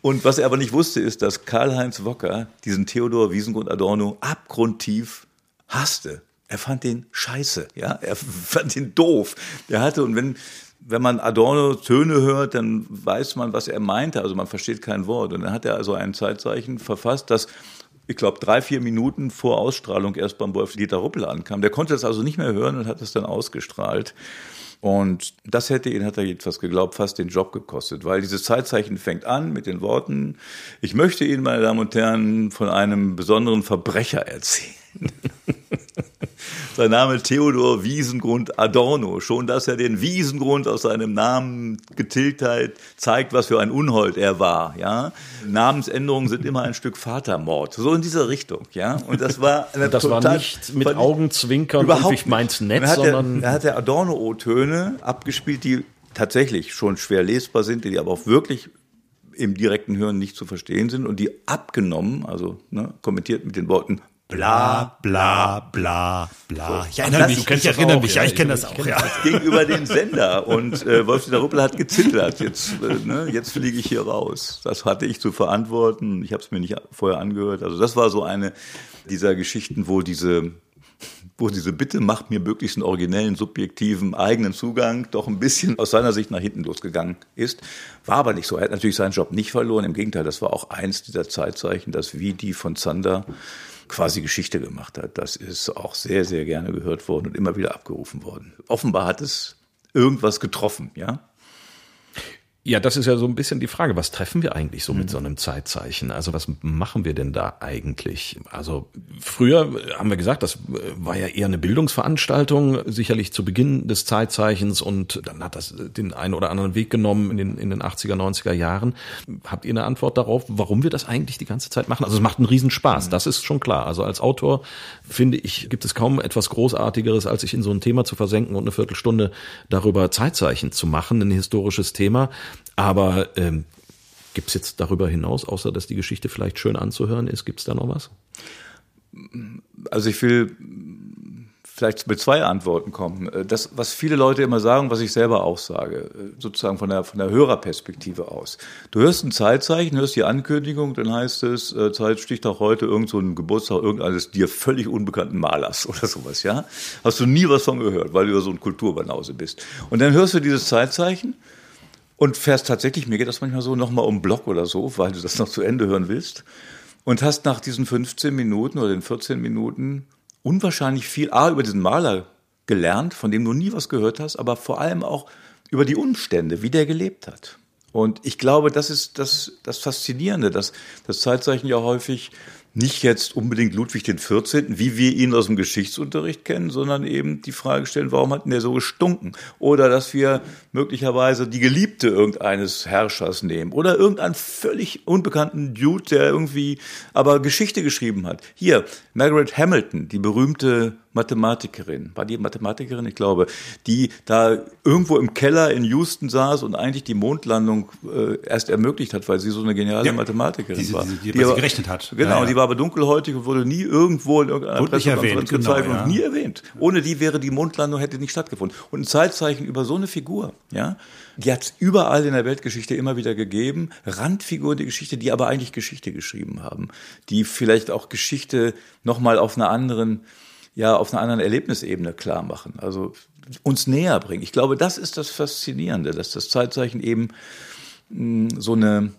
Und was er aber nicht wusste, ist, dass Karl-Heinz Wocker diesen Theodor Wiesengrund Adorno abgrundtief hasste. Er fand den scheiße, ja. Er *laughs* fand ihn doof. Er hatte, und wenn, wenn man Adorno Töne hört, dann weiß man, was er meinte. Also man versteht kein Wort. Und dann hat er also ein Zeitzeichen verfasst, das ich glaube, drei, vier Minuten vor Ausstrahlung erst beim Wolf Dieter Ruppel ankam. Der konnte das also nicht mehr hören und hat es dann ausgestrahlt. Und das hätte ihn, hat er jedenfalls geglaubt, fast den Job gekostet, weil dieses Zeitzeichen fängt an mit den Worten, ich möchte Ihnen, meine Damen und Herren, von einem besonderen Verbrecher erzählen. *laughs* *laughs* Sein Name Theodor Wiesengrund Adorno. Schon, dass er den Wiesengrund aus seinem Namen getilgt hat, zeigt, was für ein Unhold er war, ja. Namensänderungen sind immer ein Stück Vatermord. So in dieser Richtung, ja. Und das war, eine Das war total- nicht mit war nicht- Augenzwinkern Überhaupt ich meins nett, hat sondern er, hat er Adorno-O-Töne abgespielt, die tatsächlich schon schwer lesbar sind, die aber auch wirklich im direkten Hören nicht zu verstehen sind und die abgenommen, also ne, kommentiert mit den Worten bla bla bla bla. Ich erinnere mich, ich erinnere mich, ja, ich kenne das auch. Ja. Gegenüber den Sender und äh, Wolf-Dieter Ruppel hat gezittert. Jetzt, äh, ne, jetzt fliege ich hier raus. Das hatte ich zu verantworten. Ich habe es mir nicht vorher angehört. Also das war so eine dieser Geschichten, wo diese wo diese Bitte macht mir möglichst einen originellen, subjektiven, eigenen Zugang doch ein bisschen aus seiner Sicht nach hinten losgegangen ist. War aber nicht so. Er hat natürlich seinen Job nicht verloren. Im Gegenteil, das war auch eins dieser Zeitzeichen, dass wie die von Zander quasi Geschichte gemacht hat. Das ist auch sehr, sehr gerne gehört worden und immer wieder abgerufen worden. Offenbar hat es irgendwas getroffen, ja. Ja, das ist ja so ein bisschen die Frage, was treffen wir eigentlich so mit so einem Zeitzeichen? Also was machen wir denn da eigentlich? Also früher haben wir gesagt, das war ja eher eine Bildungsveranstaltung, sicherlich zu Beginn des Zeitzeichens und dann hat das den einen oder anderen Weg genommen in den, in den 80er, 90er Jahren. Habt ihr eine Antwort darauf, warum wir das eigentlich die ganze Zeit machen? Also es macht einen Riesenspaß, mhm. das ist schon klar. Also als Autor finde ich, gibt es kaum etwas Großartigeres, als sich in so ein Thema zu versenken und eine Viertelstunde darüber Zeitzeichen zu machen, ein historisches Thema aber ähm, gibt es jetzt darüber hinaus, außer dass die Geschichte vielleicht schön anzuhören ist, gibt es da noch was? Also ich will vielleicht mit zwei Antworten kommen. Das, was viele Leute immer sagen, was ich selber auch sage, sozusagen von der, von der Hörerperspektive aus. Du hörst ein Zeitzeichen, hörst die Ankündigung, dann heißt es, äh, Zeit sticht auch heute irgend so ein Geburtstag irgendeines dir völlig unbekannten Malers *laughs* oder sowas, ja? Hast du nie was von gehört, weil du ja so ein Kulturbanause bist. Und dann hörst du dieses Zeitzeichen und fährst tatsächlich, mir geht das manchmal so, nochmal um Block oder so, weil du das noch zu Ende hören willst. Und hast nach diesen 15 Minuten oder den 14 Minuten unwahrscheinlich viel A über diesen Maler gelernt, von dem du nie was gehört hast, aber vor allem auch über die Umstände, wie der gelebt hat. Und ich glaube, das ist das, das Faszinierende, dass das Zeitzeichen ja häufig nicht jetzt unbedingt Ludwig den 14., wie wir ihn aus dem Geschichtsunterricht kennen, sondern eben die Frage stellen, warum hat denn der so gestunken? Oder dass wir möglicherweise die Geliebte irgendeines Herrschers nehmen oder irgendeinen völlig unbekannten Dude, der irgendwie aber Geschichte geschrieben hat. Hier, Margaret Hamilton, die berühmte Mathematikerin, war die Mathematikerin, ich glaube, die da irgendwo im Keller in Houston saß und eigentlich die Mondlandung äh, erst ermöglicht hat, weil sie so eine geniale ja, Mathematikerin die, war. Die, die, die, aber, gerechnet hat. Genau, ja, ja. die war aber dunkelhäutig und wurde nie irgendwo in irgendeiner Pressekonferenz gezeigt genau, und nie erwähnt. Ohne die wäre die Mondlandung hätte nicht stattgefunden. Und ein Zeitzeichen über so eine Figur, ja, die hat es überall in der Weltgeschichte immer wieder gegeben. Randfiguren der Geschichte, die aber eigentlich Geschichte geschrieben haben, die vielleicht auch Geschichte nochmal auf einer anderen ja auf einer anderen Erlebnisebene klar machen, also uns näher bringen. Ich glaube, das ist das Faszinierende, dass das Zeitzeichen eben mh, hm, so eine,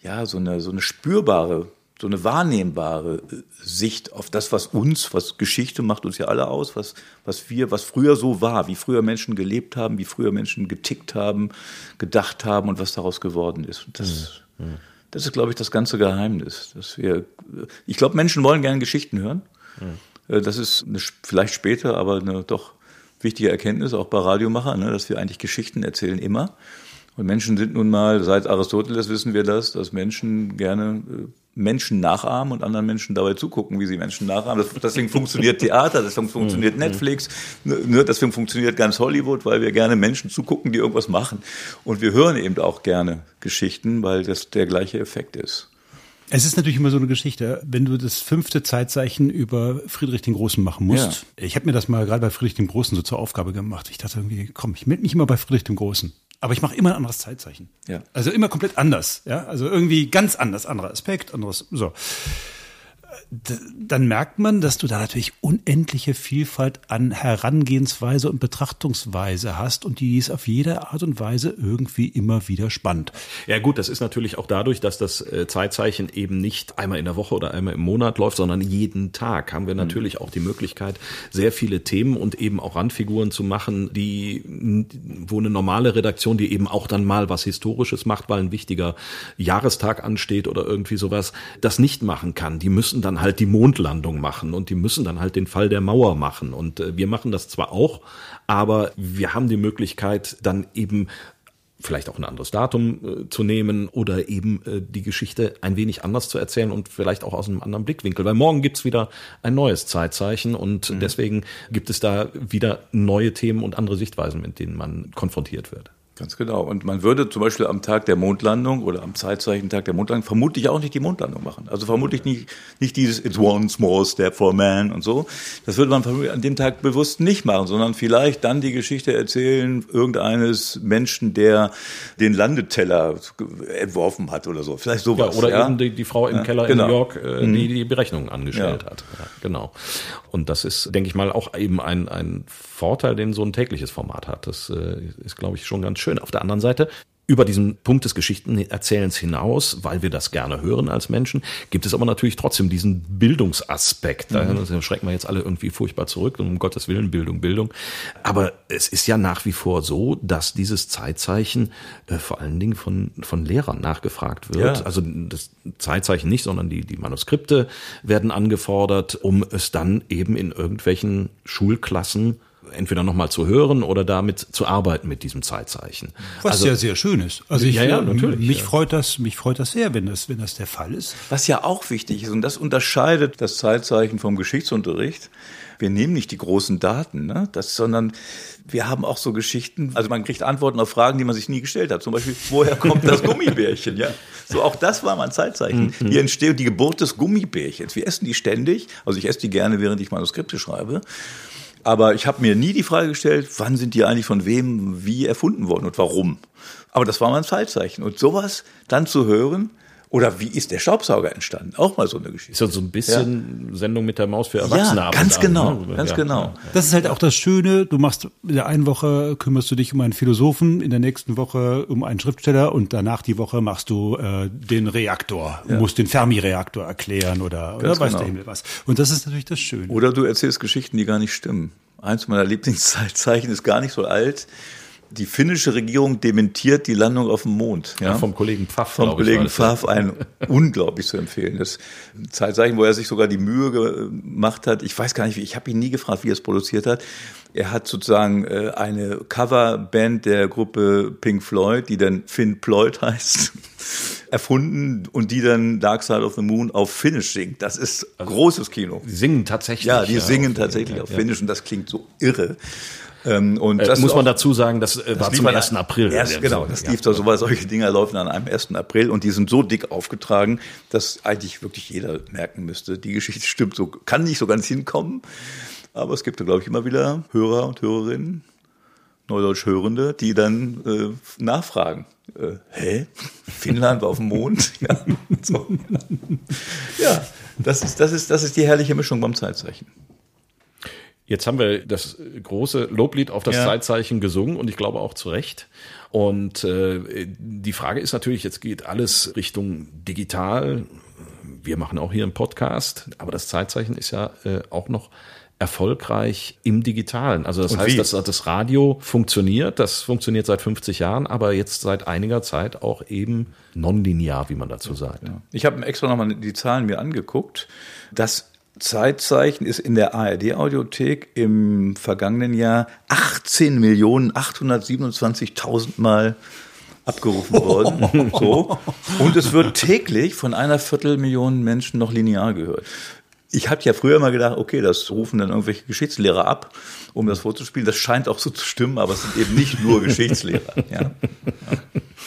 ja, so eine, so eine spürbare, so eine wahrnehmbare äh, Sicht auf das, was uns, was Geschichte macht uns ja alle aus, was, was wir, was früher so war, wie früher Menschen gelebt haben, wie früher Menschen getickt haben, gedacht haben und was daraus geworden ist. Und das, mhm. das ist, glaube ich, das ganze Geheimnis, dass wir, ich glaube, Menschen wollen gerne Geschichten hören. Mhm. Äh, das ist eine, vielleicht später, aber eine doch wichtige Erkenntnis, auch bei Radiomachern, ne, dass wir eigentlich Geschichten erzählen immer. Und Menschen sind nun mal, seit Aristoteles wissen wir das, dass Menschen gerne äh, Menschen nachahmen und anderen Menschen dabei zugucken, wie sie Menschen nachahmen. deswegen funktioniert Theater, deswegen funktioniert mhm. Netflix, ne, ne, deswegen funktioniert ganz Hollywood, weil wir gerne Menschen zugucken, die irgendwas machen. Und wir hören eben auch gerne Geschichten, weil das der gleiche Effekt ist. Es ist natürlich immer so eine Geschichte, wenn du das fünfte Zeitzeichen über Friedrich den Großen machen musst. Ja. Ich habe mir das mal gerade bei Friedrich dem Großen so zur Aufgabe gemacht. Ich dachte irgendwie, komm, ich melde mich immer bei Friedrich dem Großen. Aber ich mache immer ein anderes Zeitzeichen. Ja. Also immer komplett anders. Ja, also irgendwie ganz anders, anderer Aspekt, anderes. So dann merkt man, dass du da natürlich unendliche Vielfalt an Herangehensweise und Betrachtungsweise hast und die ist auf jede Art und Weise irgendwie immer wieder spannend. Ja gut, das ist natürlich auch dadurch, dass das äh, Zeitzeichen eben nicht einmal in der Woche oder einmal im Monat läuft, sondern jeden Tag haben wir mhm. natürlich auch die Möglichkeit, sehr viele Themen und eben auch Randfiguren zu machen, die, wo eine normale Redaktion, die eben auch dann mal was Historisches macht, weil ein wichtiger Jahrestag ansteht oder irgendwie sowas, das nicht machen kann. Die müssen dann halt die Mondlandung machen und die müssen dann halt den Fall der Mauer machen. Und äh, wir machen das zwar auch, aber wir haben die Möglichkeit, dann eben vielleicht auch ein anderes Datum äh, zu nehmen oder eben äh, die Geschichte ein wenig anders zu erzählen und vielleicht auch aus einem anderen Blickwinkel. Weil morgen gibt's wieder ein neues Zeitzeichen und mhm. deswegen gibt es da wieder neue Themen und andere Sichtweisen, mit denen man konfrontiert wird. Ganz genau. Und man würde zum Beispiel am Tag der Mondlandung oder am Zeitzeichentag der Mondlandung vermutlich auch nicht die Mondlandung machen. Also vermutlich nicht, nicht dieses It's one small step for man und so. Das würde man vermutlich an dem Tag bewusst nicht machen, sondern vielleicht dann die Geschichte erzählen irgendeines Menschen, der den Landeteller entworfen hat oder so. Vielleicht sowas. Ja, oder ja? eben die, die Frau im Ja, Keller genau. in New York, äh, die die Berechnungen angestellt Ja. hat. Genau. Und das ist, denke ich mal, auch eben ein, ein Vorteil, den so ein tägliches Format hat. Das äh, ist, glaube ich, schon ganz schön. Auf der anderen Seite, über diesen Punkt des Geschichtenerzählens hinaus, weil wir das gerne hören als Menschen, gibt es aber natürlich trotzdem diesen Bildungsaspekt. Da Mhm. schrecken wir jetzt alle irgendwie furchtbar zurück, um Gottes Willen, Bildung, Bildung. Aber es ist ja nach wie vor so, dass dieses Zeitzeichen äh, vor allen Dingen von, von Lehrern nachgefragt wird. Ja. Also das Zeitzeichen nicht, sondern die, die Manuskripte werden angefordert, um es dann eben in irgendwelchen Schulklassen entweder nochmal zu hören oder damit zu arbeiten mit diesem Zeitzeichen. Was also, ja sehr schön ist. Also ich, Ja, ja, natürlich, mich ja. freut das, mich freut das sehr, wenn das, wenn das der Fall ist. Was ja auch wichtig ist, und das unterscheidet das Zeitzeichen vom Geschichtsunterricht. Wir nehmen nicht die großen Daten, ne? das, sondern wir haben auch so Geschichten, also man kriegt Antworten auf Fragen, die man sich nie gestellt hat. Zum Beispiel, woher kommt das *laughs* Gummibärchen? Ja, so auch das war mal ein Zeitzeichen. Die Entstehung, die Geburt des Gummibärchens. Wir essen die ständig, also ich esse die gerne, während ich Manuskripte schreibe. Aber ich habe mir nie die Frage gestellt, wann sind die eigentlich von wem wie erfunden worden und warum. Aber das war mal ein Zeitzeichen. Und sowas dann zu hören, oder wie ist der Staubsauger entstanden? Auch mal so eine Geschichte. ist ja so ein bisschen Sendung mit der Maus für Erwachsene. Ja, ganz genau, ne? ganz Ja, genau. ja. Das ist halt auch das Schöne. Du machst in der einen Woche kümmerst du dich um einen Philosophen, in der nächsten Woche um einen Schriftsteller und danach die Woche machst du äh, den Reaktor, musst den Fermi-Reaktor erklären oder, oder Ganz weiß genau. der Himmel was. Und das ist natürlich das Schöne. Oder du erzählst Geschichten, die gar nicht stimmen. Eins meiner Lieblingszeichen ist gar nicht so alt. Die finnische Regierung dementiert die Landung auf dem Mond. Ja, vom Kollegen Pfaff, Vom ich, Kollegen ja. Pfaff ein *laughs* unglaublich zu empfehlen. Das Zeitzeichen, wo er sich sogar die Mühe gemacht hat. Ich weiß gar nicht, wie, ich habe ihn nie gefragt, wie er es produziert hat. Er hat sozusagen äh, eine Coverband der Gruppe Pink Floyd, die dann Finn Floyd heißt, *laughs* erfunden und die dann Dark Side of the Moon auf Finnisch singt. Das ist großes Kino. Die singen tatsächlich. Ja, die singen auf- tatsächlich ja, auf ja. Finnisch und das klingt so irre. Ähm, und Äh, das muss man auch- dazu sagen, das, äh, war lief zum an- 1. April. Erst, Ja, genau, das lief da so, weil solche Dinger laufen an einem 1. April und die sind so dick aufgetragen, dass eigentlich wirklich jeder merken müsste, die Geschichte stimmt so, kann nicht so ganz hinkommen. Aber es gibt da, glaube ich, immer wieder Hörer und Hörerinnen, Neudeutsch Hörende, die dann äh, nachfragen. Äh, hä? Finnland war auf dem Mond? *laughs* Ja, so. ja das, ist, das, ist, das ist die herrliche Mischung beim Zeitzeichen. Jetzt haben wir das große Loblied auf das Ja. Zeitzeichen gesungen und ich glaube auch zu Recht. Und äh, die Frage ist natürlich, jetzt geht alles Richtung digital. Wir machen auch hier einen Podcast, aber das Zeitzeichen ist ja äh, auch noch erfolgreich im Digitalen. Also das Und heißt, dass das Radio funktioniert, das funktioniert seit 50 Jahren, aber jetzt seit einiger Zeit auch eben nonlinear, wie man dazu sagt. Ich habe extra nochmal die Zahlen mir angeguckt. Das Zeitzeichen ist in der ARD-Audiothek im vergangenen Jahr 18 Millionen 827.000 Mal abgerufen worden. *laughs* So. Und es wird täglich von einer Viertelmillion Menschen noch linear gehört. Ich habe ja früher mal gedacht, okay, das rufen dann irgendwelche Geschichtslehrer ab, um das vorzuspielen. Das scheint auch so zu stimmen, aber es sind eben nicht nur Geschichtslehrer. Ja. *laughs*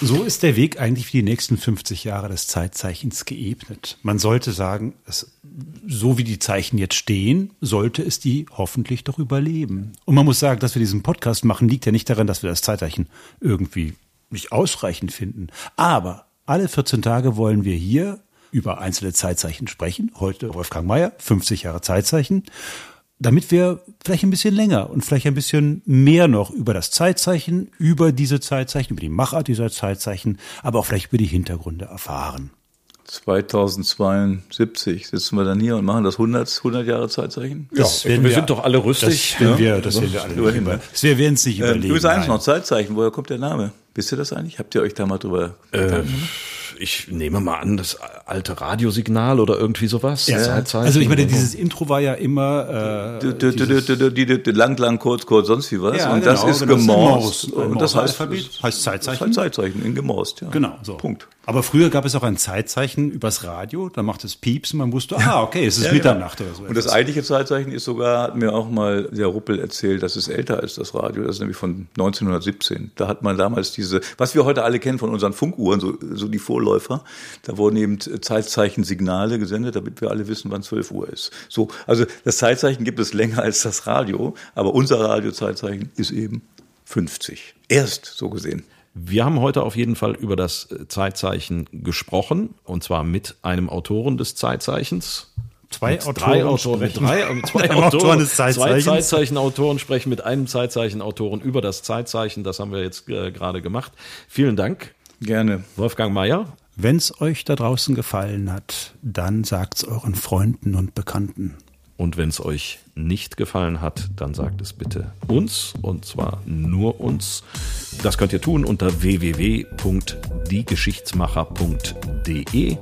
So ist der Weg eigentlich für die nächsten 50 Jahre des Zeitzeichens geebnet. Man sollte sagen, es, so wie die Zeichen jetzt stehen, sollte es die hoffentlich doch überleben. Und man muss sagen, dass wir diesen Podcast machen, liegt ja nicht daran, dass wir das Zeitzeichen irgendwie nicht ausreichend finden. Aber alle 14 Tage wollen wir hier über einzelne Zeitzeichen sprechen. Heute Wolfgang Mayer, 50 Jahre Zeitzeichen damit wir vielleicht ein bisschen länger und vielleicht ein bisschen mehr noch über das Zeitzeichen, über diese Zeitzeichen, über die Machart dieser Zeitzeichen, aber auch vielleicht über die Hintergründe erfahren. 2072 sitzen wir dann hier und machen das 100, 100 Jahre Zeitzeichen. Das wir sind doch alle rüstig, Das werden ja. wir, das werden wir alle über, ne? das wir werden es nicht Äh, überlegen. übrigens eins nein. noch, Zeitzeichen, woher kommt der Name? Wisst ihr das eigentlich? Habt ihr euch da mal drüber Gedanken gemacht? Ich nehme mal an, das alte Radiosignal oder irgendwie sowas. Ja. Also ich meine, dieses Intro war ja immer äh, Lang, lang, kurz, kurz, sonst wie was. Ja, und das genau, ist genau, gemorst. Und das heißt, heißt das Zeitzeichen. heißt Zeitzeichen in gemorst, ja. Genau, so. Punkt. Aber früher gab es auch ein Zeitzeichen übers Radio, da macht es Pieps und man wusste, ah, okay, es ist Ja. Mitternacht oder so. Und das eigentliche Zeitzeichen ist sogar, hat mir auch mal der Ruppel erzählt, dass es älter ist, das Radio. Das ist nämlich von 1917. Da hat man damals diese, was wir heute alle kennen von unseren Funkuhren, so, so die Vorläufer, da wurden eben Zeitzeichen-Signale gesendet, damit wir alle wissen, wann 12 Uhr ist. So, also das Zeitzeichen gibt es länger als das Radio, aber unser Radiozeitzeichen ist eben 50. Erst so gesehen. Wir haben heute auf jeden Fall über das Zeitzeichen gesprochen und zwar mit einem Autoren des Zeitzeichens. Zwei Autoren drei Autoren, mit sprechen. drei, *laughs* äh, zwei Autoren, Autoren des zwei Zeitzeichens. Zeitzeichenautoren sprechen mit einem Zeitzeichenautoren über das Zeitzeichen. Das haben wir jetzt äh, gerade gemacht. Vielen Dank, Gerne. Wolfgang Mayer. Wenn's euch da draußen gefallen hat, dann sagt's euren Freunden und Bekannten. Und wenn es euch nicht gefallen hat, dann sagt es bitte uns und zwar nur uns. Das könnt ihr tun unter www.diegeschichtsmacher.de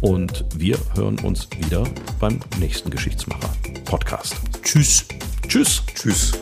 und wir hören uns wieder beim nächsten Geschichtsmacher Podcast. Tschüss. Tschüss. Tschüss.